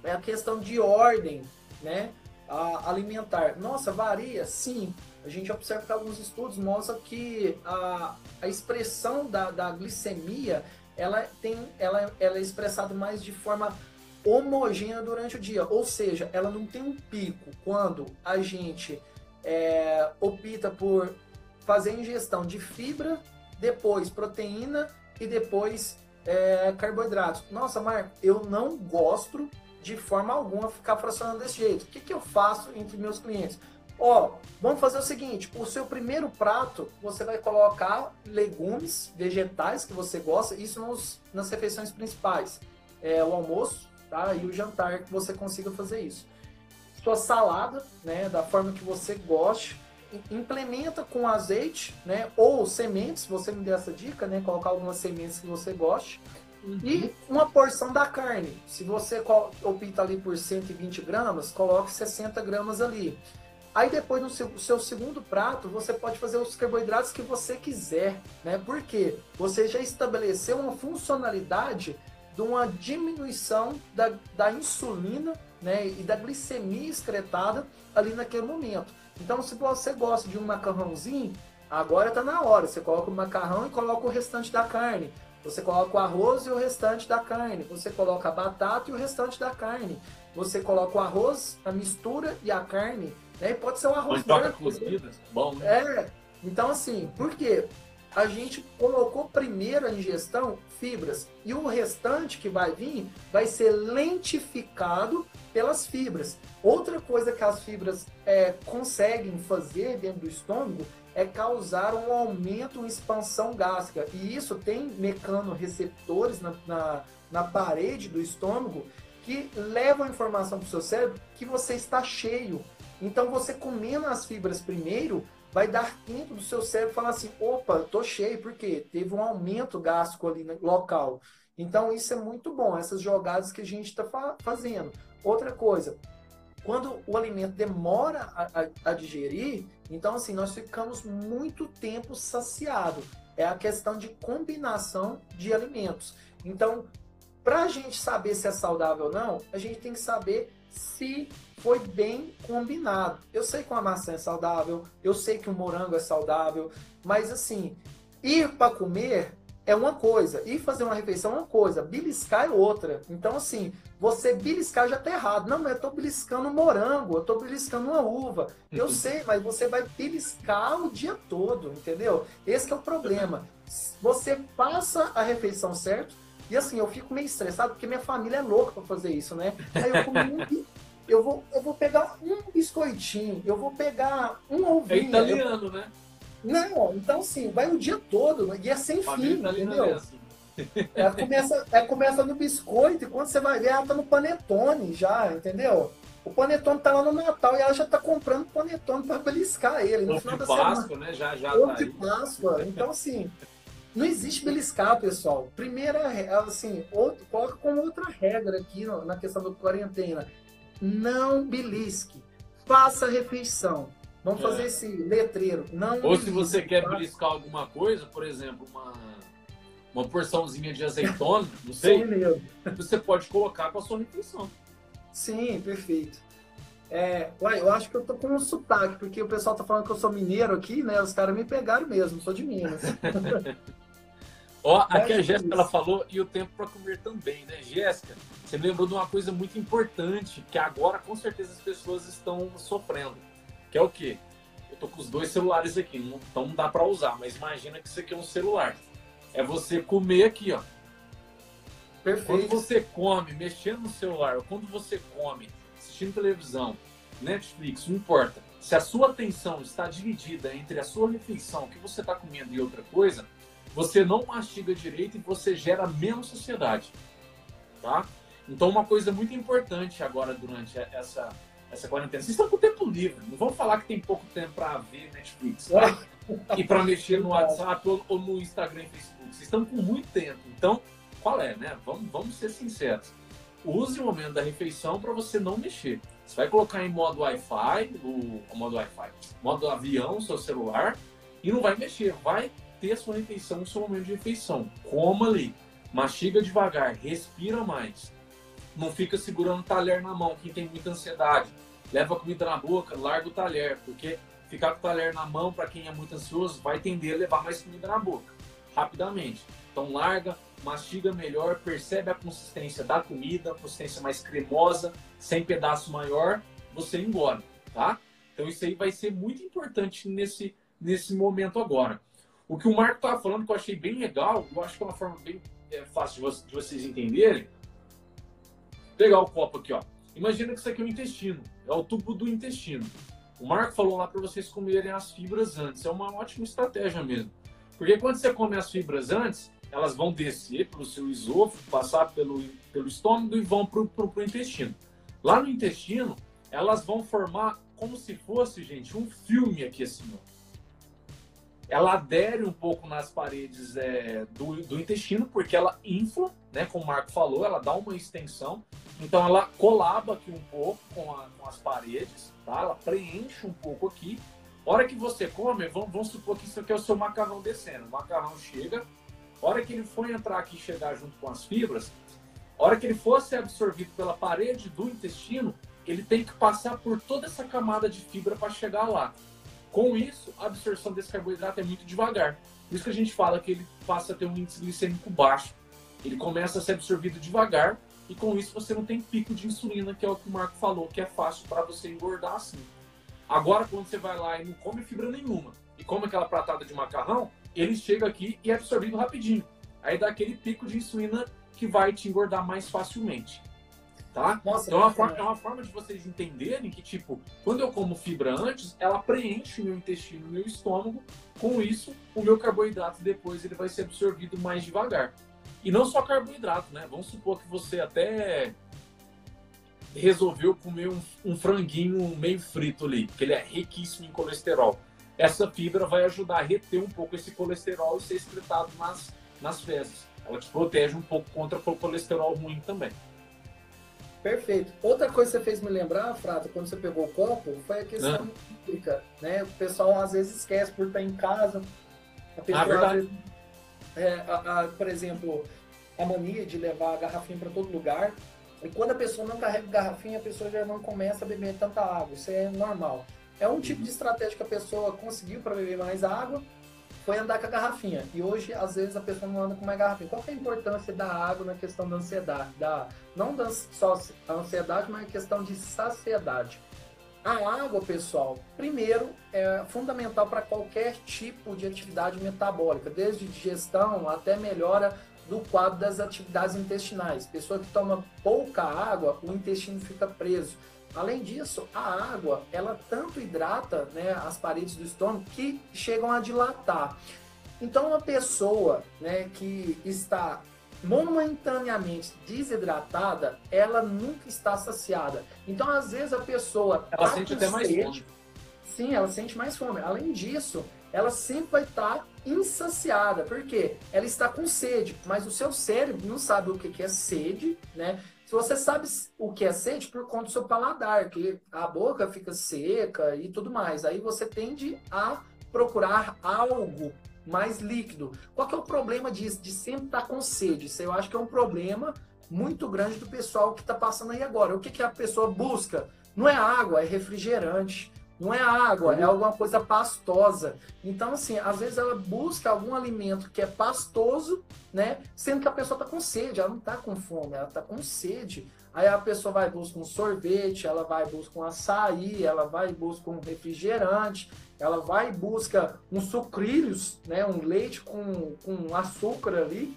é a questão de ordem né, alimentar. Nossa, varia? Sim. A gente observa que alguns estudos mostram que a, a expressão da, da glicemia ela, tem, ela, ela é expressada mais de forma homogênea durante o dia. Ou seja, ela não tem um pico quando a gente é, opta por fazer ingestão de fibra, depois proteína e depois é, carboidratos. Nossa, Marco, eu não gosto de forma alguma ficar fracionando desse jeito. O que, que eu faço entre meus clientes? Ó, vamos fazer o seguinte: o seu primeiro prato você vai colocar legumes, vegetais que você gosta, isso nos, nas refeições principais, é o almoço, tá? E o jantar que você consiga fazer isso. Sua salada, né? Da forma que você goste, implementa com azeite, né? Ou sementes, você me deu essa dica, né? Colocar algumas sementes que você goste. Uhum. E uma porção da carne. Se você opta ali por 120 gramas, coloque 60 gramas ali. Aí depois no seu, seu, segundo prato, você pode fazer os carboidratos que você quiser, né? Porque você já estabeleceu uma funcionalidade de uma diminuição da, da insulina né? e da glicemia excretada ali naquele momento. Então, se você gosta de um macarrãozinho, agora está na hora. Você coloca o macarrão e coloca o restante da carne. Você coloca o arroz e o restante da carne. Você coloca a batata e o restante da carne. Você coloca o arroz, a mistura e a carne. Né? pode ser um arroz branco. Cozida. Bom, né? É. Então, assim, por quê? a gente colocou primeiro a ingestão fibras e o restante que vai vir vai ser lentificado pelas fibras. Outra coisa que as fibras é, conseguem fazer dentro do estômago é causar um aumento, uma expansão gástrica. E isso tem mecanorreceptores na, na, na parede do estômago que levam a informação para o seu cérebro que você está cheio. Então, você comendo as fibras primeiro, vai dar tempo do seu cérebro falar assim: opa, tô cheio, porque teve um aumento gástrico ali local. Então, isso é muito bom, essas jogadas que a gente está fa fazendo. Outra coisa, quando o alimento demora a, a, a, digerir, então, assim, nós ficamos muito tempo saciado. É a questão de combinação de alimentos. Então, para a gente saber se é saudável ou não, a gente tem que saber se foi bem combinado. Eu sei que uma maçã é saudável, eu sei que um morango é saudável, mas assim, ir para comer é uma coisa, ir fazer uma refeição é uma coisa, beliscar é outra. Então, assim, você beliscar já tá errado. Não, mas eu tô beliscando um morango, eu tô beliscando uma uva. Eu sei, mas você vai beliscar o dia todo, entendeu? Esse é o problema. Você passa a refeição certo, e assim, eu fico meio estressado porque minha família é louca para fazer isso, né? Aí eu comi um, eu vou, eu vou pegar um biscoitinho, eu vou pegar um ovinho. É italiano, eu... né? Não, então sim, vai o dia todo, né? e é sem fim, entendeu? É assim. Ela começa, ela começa no biscoito e quando você vai ver, ela tá no panetone já, entendeu? O panetone tá lá no Natal e ela já tá comprando panetone para beliscar ele. No Ovo de Páscoa, semana. né? Já, já tá de Páscoa. Então, assim, não existe beliscar, pessoal. Primeira, assim, outro, coloca como outra regra aqui na questão da quarentena não belisque. Faça refeição. Vamos é. fazer esse letreiro. Não Ou se você quer beliscar alguma coisa, por exemplo, uma, uma porçãozinha de azeitona, não sei, você pode colocar com a sua refeição. Sim, perfeito. É, uai, eu acho que eu tô com um sotaque, porque o pessoal tá falando que eu sou mineiro aqui, né? Os caras me pegaram mesmo, sou de Minas. Ó, aqui a Jéssica ela falou e o tempo para comer também, né? Jéssica, você lembrou de uma coisa muito importante que agora com certeza as pessoas estão sofrendo, que é o quê? Eu tô com os dois celulares aqui, não, então não dá para usar, mas imagina que isso aqui é um celular. É você comer aqui, ó. Perfeito. Quando você come mexendo no celular, ou quando você come assistindo televisão, Netflix, não importa. Se a sua atenção está dividida entre a sua refeição, o que você está comendo e outra coisa, você não mastiga direito e você gera menos sociedade, tá? Então, uma coisa muito importante agora durante essa, essa quarentena, vocês estão com tempo livre, não vamos falar que tem pouco tempo para ver Netflix, tá? e para mexer no WhatsApp ou, ou, no Instagram e Facebook. Vocês estão com muito tempo. Então, qual é, né? Vamos, vamos ser sinceros. Use o momento da refeição para você não mexer. Você vai colocar em modo Wi-Fi, o, o modo Wi-Fi, modo avião, seu celular, e não vai mexer. Vai ter a sua refeição, o seu momento de refeição. Coma ali, mastiga devagar, respira mais. Não fica segurando o talher na mão, quem tem muita ansiedade. Leva a comida na boca, larga o talher, porque ficar com o talher na mão, para quem é muito ansioso, vai tender a levar mais comida na boca, rapidamente. Então larga, mastiga melhor, percebe a consistência da comida, consistência mais cremosa, sem pedaço maior, você engole, tá? Então isso aí vai ser muito importante nesse, nesse momento agora. O que o Marco estava falando, que eu achei bem legal, eu acho que é uma forma bem é, fácil de, vocês entenderem. Pegar o copo aqui, ó. Imagina que isso aqui é o intestino, é o tubo do intestino. O Marco falou lá para vocês comerem as fibras antes. É uma ótima estratégia mesmo. Porque quando você come as fibras antes, elas vão descer pelo seu esôfago, passar pelo, pelo estômago e vão para o intestino. Lá no intestino, elas vão formar como se fosse, gente, um filme aqui assim, ó ela adere um pouco nas paredes é, do, do, intestino, porque ela infla, né, como o Marco falou, ela dá uma extensão, então ela colaba aqui um pouco com, a, com as paredes, tá? ela preenche um pouco aqui. hora que você come, vamos, vamos, supor que isso aqui é o seu macarrão descendo, o macarrão chega, hora que ele for entrar aqui e chegar junto com as fibras, hora que ele for ser absorvido pela parede do intestino, ele tem que passar por toda essa camada de fibra para chegar lá. Com isso, a absorção desse carboidrato é muito devagar. Por isso que a gente fala que ele passa a ter um índice glicêmico baixo. Ele começa a ser absorvido devagar e com isso você não tem pico de insulina, que é o que o Marco falou, que é fácil para você engordar assim. Agora, quando você vai lá e não come fibra nenhuma e come aquela pratada de macarrão, ele chega aqui e é absorvido rapidinho. Aí dá aquele pico de insulina que vai te engordar mais facilmente. Tá? Nossa, então é uma, forma, é uma, forma, de vocês entenderem que, tipo, quando eu como fibra antes, ela preenche o meu intestino, o meu estômago. Com isso, o meu carboidrato depois ele vai ser absorvido mais devagar. E não só carboidrato, né? Vamos supor que você até resolveu comer um, um franguinho meio frito ali, porque ele é riquíssimo em colesterol. Essa fibra vai ajudar a reter um pouco esse colesterol e ser excretado nas, nas fezes. Ela te protege um pouco contra o colesterol ruim também. Perfeito. Outra coisa que você fez me lembrar, Frato, quando você pegou o copo, foi a questão hídrica, né? O pessoal às vezes esquece por estar em casa. A pessoa, ah, vezes, é, a, a, por exemplo, a mania de levar a garrafinha para todo lugar. E quando a pessoa não carrega garrafinha, a pessoa já não começa a beber tanta água. Isso é normal. É um tipo de estratégia que a pessoa conseguiu para beber mais água, foi andar com a garrafinha. E hoje, às vezes, a pessoa não anda com mais garrafinha. Qual é a importância da água na questão da ansiedade? Da, não da, só a ansiedade, mas a questão de saciedade. A água, pessoal, primeiro, é fundamental para qualquer tipo de atividade metabólica, desde digestão até melhora do quadro das atividades intestinais. Pessoa que toma pouca água, o intestino fica preso. Além disso, a água, ela tanto hidrata né, as paredes do estômago que chegam a dilatar. Então, uma pessoa né, que está momentaneamente desidratada, ela nunca está saciada. Então, às vezes, a pessoa. Ela tá sente até mais fome. Sim, ela sente mais fome. Além disso, ela sempre vai estar insaciada. Por quê? Ela está com sede, mas o seu cérebro não sabe o que é sede, né? Se você sabe o que é sede por conta do seu paladar, que a boca fica seca e tudo mais, aí você tende a procurar algo mais líquido. Qual que é o problema disso, de sempre estar com sede? Isso eu acho que é um problema muito grande do pessoal que está passando aí agora. O que, que a pessoa busca? Não é água, é refrigerante. Não é água, é alguma coisa pastosa. Então, assim, às vezes ela busca algum alimento que é pastoso, né? Sendo que a pessoa está com sede, ela não está com fome, ela está com sede. Aí a pessoa vai buscar um sorvete, ela vai buscar um açaí, ela vai buscar um refrigerante, ela vai busca um sucrilhos, né? Um leite com, com açúcar ali,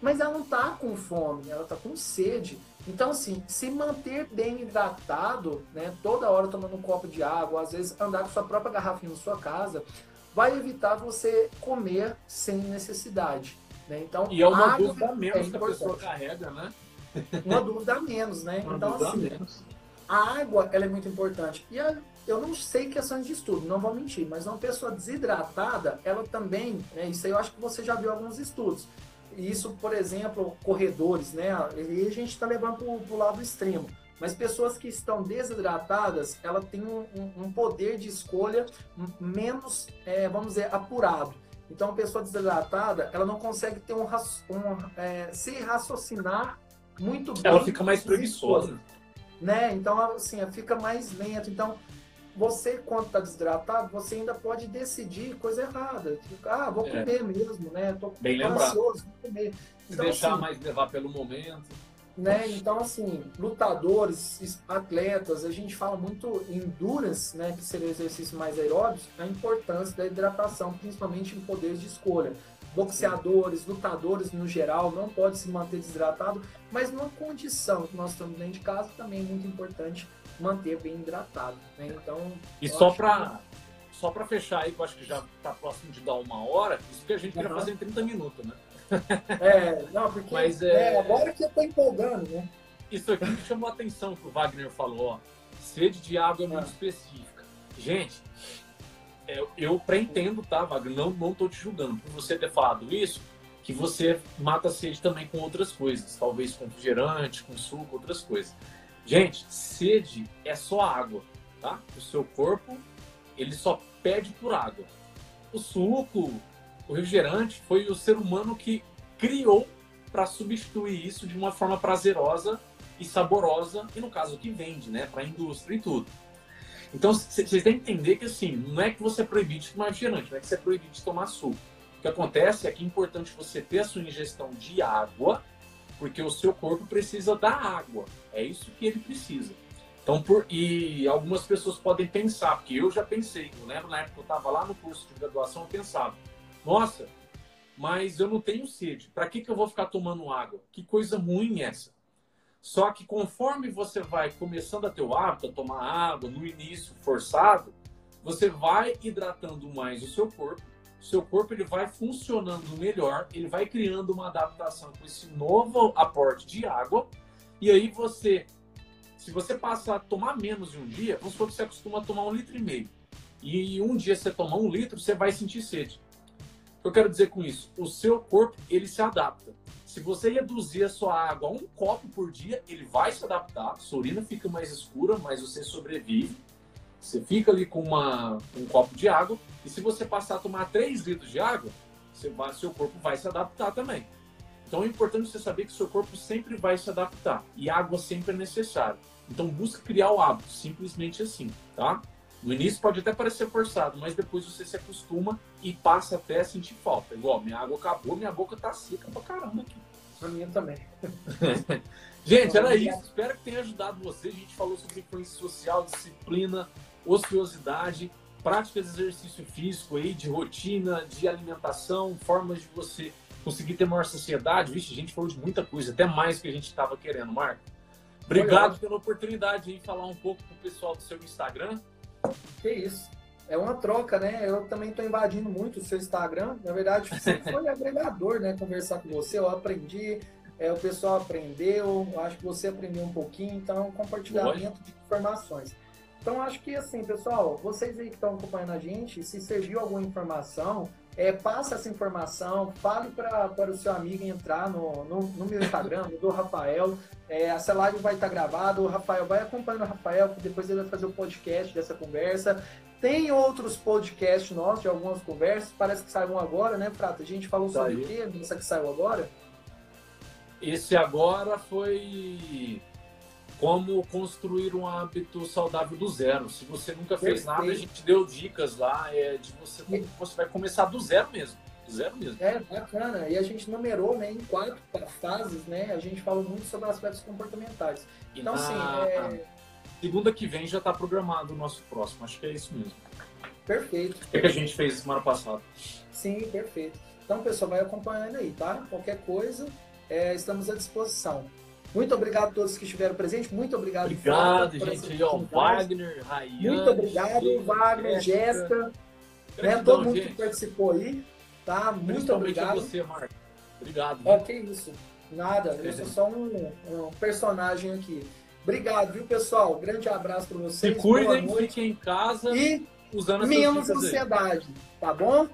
mas ela não está com fome, ela está com sede. Então, assim, se manter bem hidratado, né, toda hora tomando um copo de água, às vezes andar com sua própria garrafinha na sua casa, vai evitar você comer sem necessidade. Né? Então, e é uma dúvida a menos é que a pessoa carrega, né? Uma dúvida a menos, né? Uma então, assim, menos. a água ela é muito importante. E a, eu não sei questões de estudo, não vou mentir, mas uma pessoa desidratada, ela também, né, isso aí eu acho que você já viu alguns estudos isso, por exemplo, corredores, né? E a gente está levando para o lado extremo. Mas pessoas que estão desidratadas, ela tem um, um poder de escolha menos, é, vamos dizer, apurado. Então, a pessoa desidratada, ela não consegue ter um, um é, se raciocinar muito bem. Ela fica mais preguiçosa. Né? Então, assim, fica mais lento. Então, você, quando está desidratado, você ainda pode decidir coisa errada. Tipo, ah, vou é. comer mesmo, né? Tô Bem ansioso, vou comer. Então, Deixar assim, mais levar pelo momento. Né? Então, assim, lutadores, atletas, a gente fala muito em endurance, né, que seria o exercício mais aeróbico, a importância da hidratação, principalmente em poderes de escolha. Boxeadores, lutadores no geral, não pode se manter desidratado, mas numa condição que nós estamos dentro de casa também é muito importante manter bem hidratado. Né? Então, e só para que... só para fechar aí, que eu acho que já está próximo de dar uma hora, isso que a gente uhum. queria fazer em 30 minutos, né? É, não, porque Mas, é... é agora que eu tô empolgando, né? Isso aqui me chamou a atenção que o Wagner falou, ó. Sede de água é muito ah. específica. Gente, eu, eu pré-entendo, tá, Wagner? Não, não tô te julgando por você ter falado isso, que você mata a sede também com outras coisas, talvez com refrigerante, com suco, outras coisas. Gente, sede é só água, tá? O seu corpo, ele só pede por água. O suco, o refrigerante, foi o ser humano que criou para substituir isso de uma forma prazerosa e saborosa, e no caso que vende, né, para a indústria e tudo. Então, vocês têm que entender que, assim, não é que você é de tomar refrigerante, não é que você é proibido de tomar suco. O que acontece é que é importante você ter a sua ingestão de água porque o seu corpo precisa da água. É isso que ele precisa. Então, por, e algumas pessoas podem pensar, porque eu já pensei, eu lembro na época que eu estava lá no curso de graduação, eu pensava, nossa, mas eu não tenho sede. Para que, que eu vou ficar tomando água? Que coisa ruim essa. Só que conforme você vai começando a ter o hábito a tomar água, no início forçado, você vai hidratando mais o seu corpo, seu corpo ele vai funcionando melhor, ele vai criando uma adaptação com esse novo aporte de água, e aí você, se você passar a tomar menos de um dia, vamos supor que você acostuma a tomar um litro e meio, e um dia você tomar um litro, você vai sentir sede. O que eu quero dizer com isso? O seu corpo, ele se adapta. Se você reduzir a sua água a um copo por dia, ele vai se adaptar. A sua urina fica mais escura, mas você sobrevive. Você fica ali com uma, um copo de água. E se você passar a tomar 3 litros de água, vai, seu corpo vai se adaptar também. Então é importante você saber que seu corpo sempre vai se adaptar. E água sempre é necessário. Então busca criar o hábito, simplesmente assim, tá? No início pode até parecer forçado, mas depois você se acostuma e passa até a sentir falta. Igual, minha água acabou, minha boca tá seca pra caramba aqui. Pra mim também. gente, era isso. Espero que tenha ajudado você. A gente falou sobre influência social, disciplina, ociosidade, práticas de exercício físico aí, de rotina, de alimentação, formas de você conseguir ter maior saciedade. Vixe, a gente falou de muita coisa, até mais que a gente estava querendo, Marco. Obrigado pela oportunidade de falar um pouco com o pessoal do seu Instagram. Que isso. É uma troca, né? Eu também estou invadindo muito o seu Instagram. Na verdade, sempre foi agregador, né? Conversar com você. Eu aprendi, é, o pessoal aprendeu, acho que você aprendeu um pouquinho. Então, é um compartilhamento Oi. de informações. Então, acho que assim, pessoal, vocês aí que estão acompanhando a gente, se serviu alguma informação, é, passa essa informação, fale para o seu amigo entrar no, no, no meu Instagram, no do Rafael. É, essa live vai estar tá gravada, o Rafael vai acompanhando o Rafael, que depois ele vai fazer o podcast dessa conversa. Tem outros podcasts nossos de algumas conversas, parece que saiu um agora, né, Prata? A gente falou sobre o quê nessa que saiu agora? Esse agora foi como construir um hábito saudável do zero. Se você nunca fez Perfeito. nada, a gente deu dicas lá é, de você como você vai começar do zero mesmo. Do zero mesmo. É, bacana. E a gente numerou né, em quatro fases, né? A gente falou muito sobre aspectos comportamentais. Então, assim. É... Segunda que vem já está programado o nosso próximo. Acho que é isso mesmo. Perfeito. O que, é que a gente fez semana passada? Sim, perfeito. Então, pessoal, vai acompanhando aí, tá? Qualquer coisa, é, estamos à disposição. Muito obrigado a todos que estiveram presentes. Muito obrigado, Obrigado, gente. Ó, Wagner, Rayane. Muito obrigado, Wagner, Jéssica. Né, todo mundo gente. que participou aí. Tá? Muito obrigado. A você, Marco. Obrigado. Ok, isso. Nada. Eu sou só um, um, personagem aqui. Obrigado, viu, pessoal? Grande abraço para vocês. Se cuidem, fiquem em casa. E usando menos ansiedade, aí. tá bom?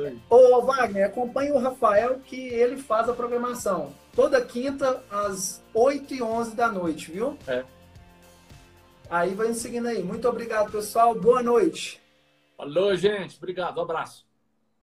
Aí. Ô, Wagner, acompanhe o Rafael que ele faz a programação. Toda quinta, às 8 e 11 da noite, viu? É. Aí vai seguindo aí. Muito obrigado, pessoal. Boa noite. Falou, gente. Obrigado. Um abraço.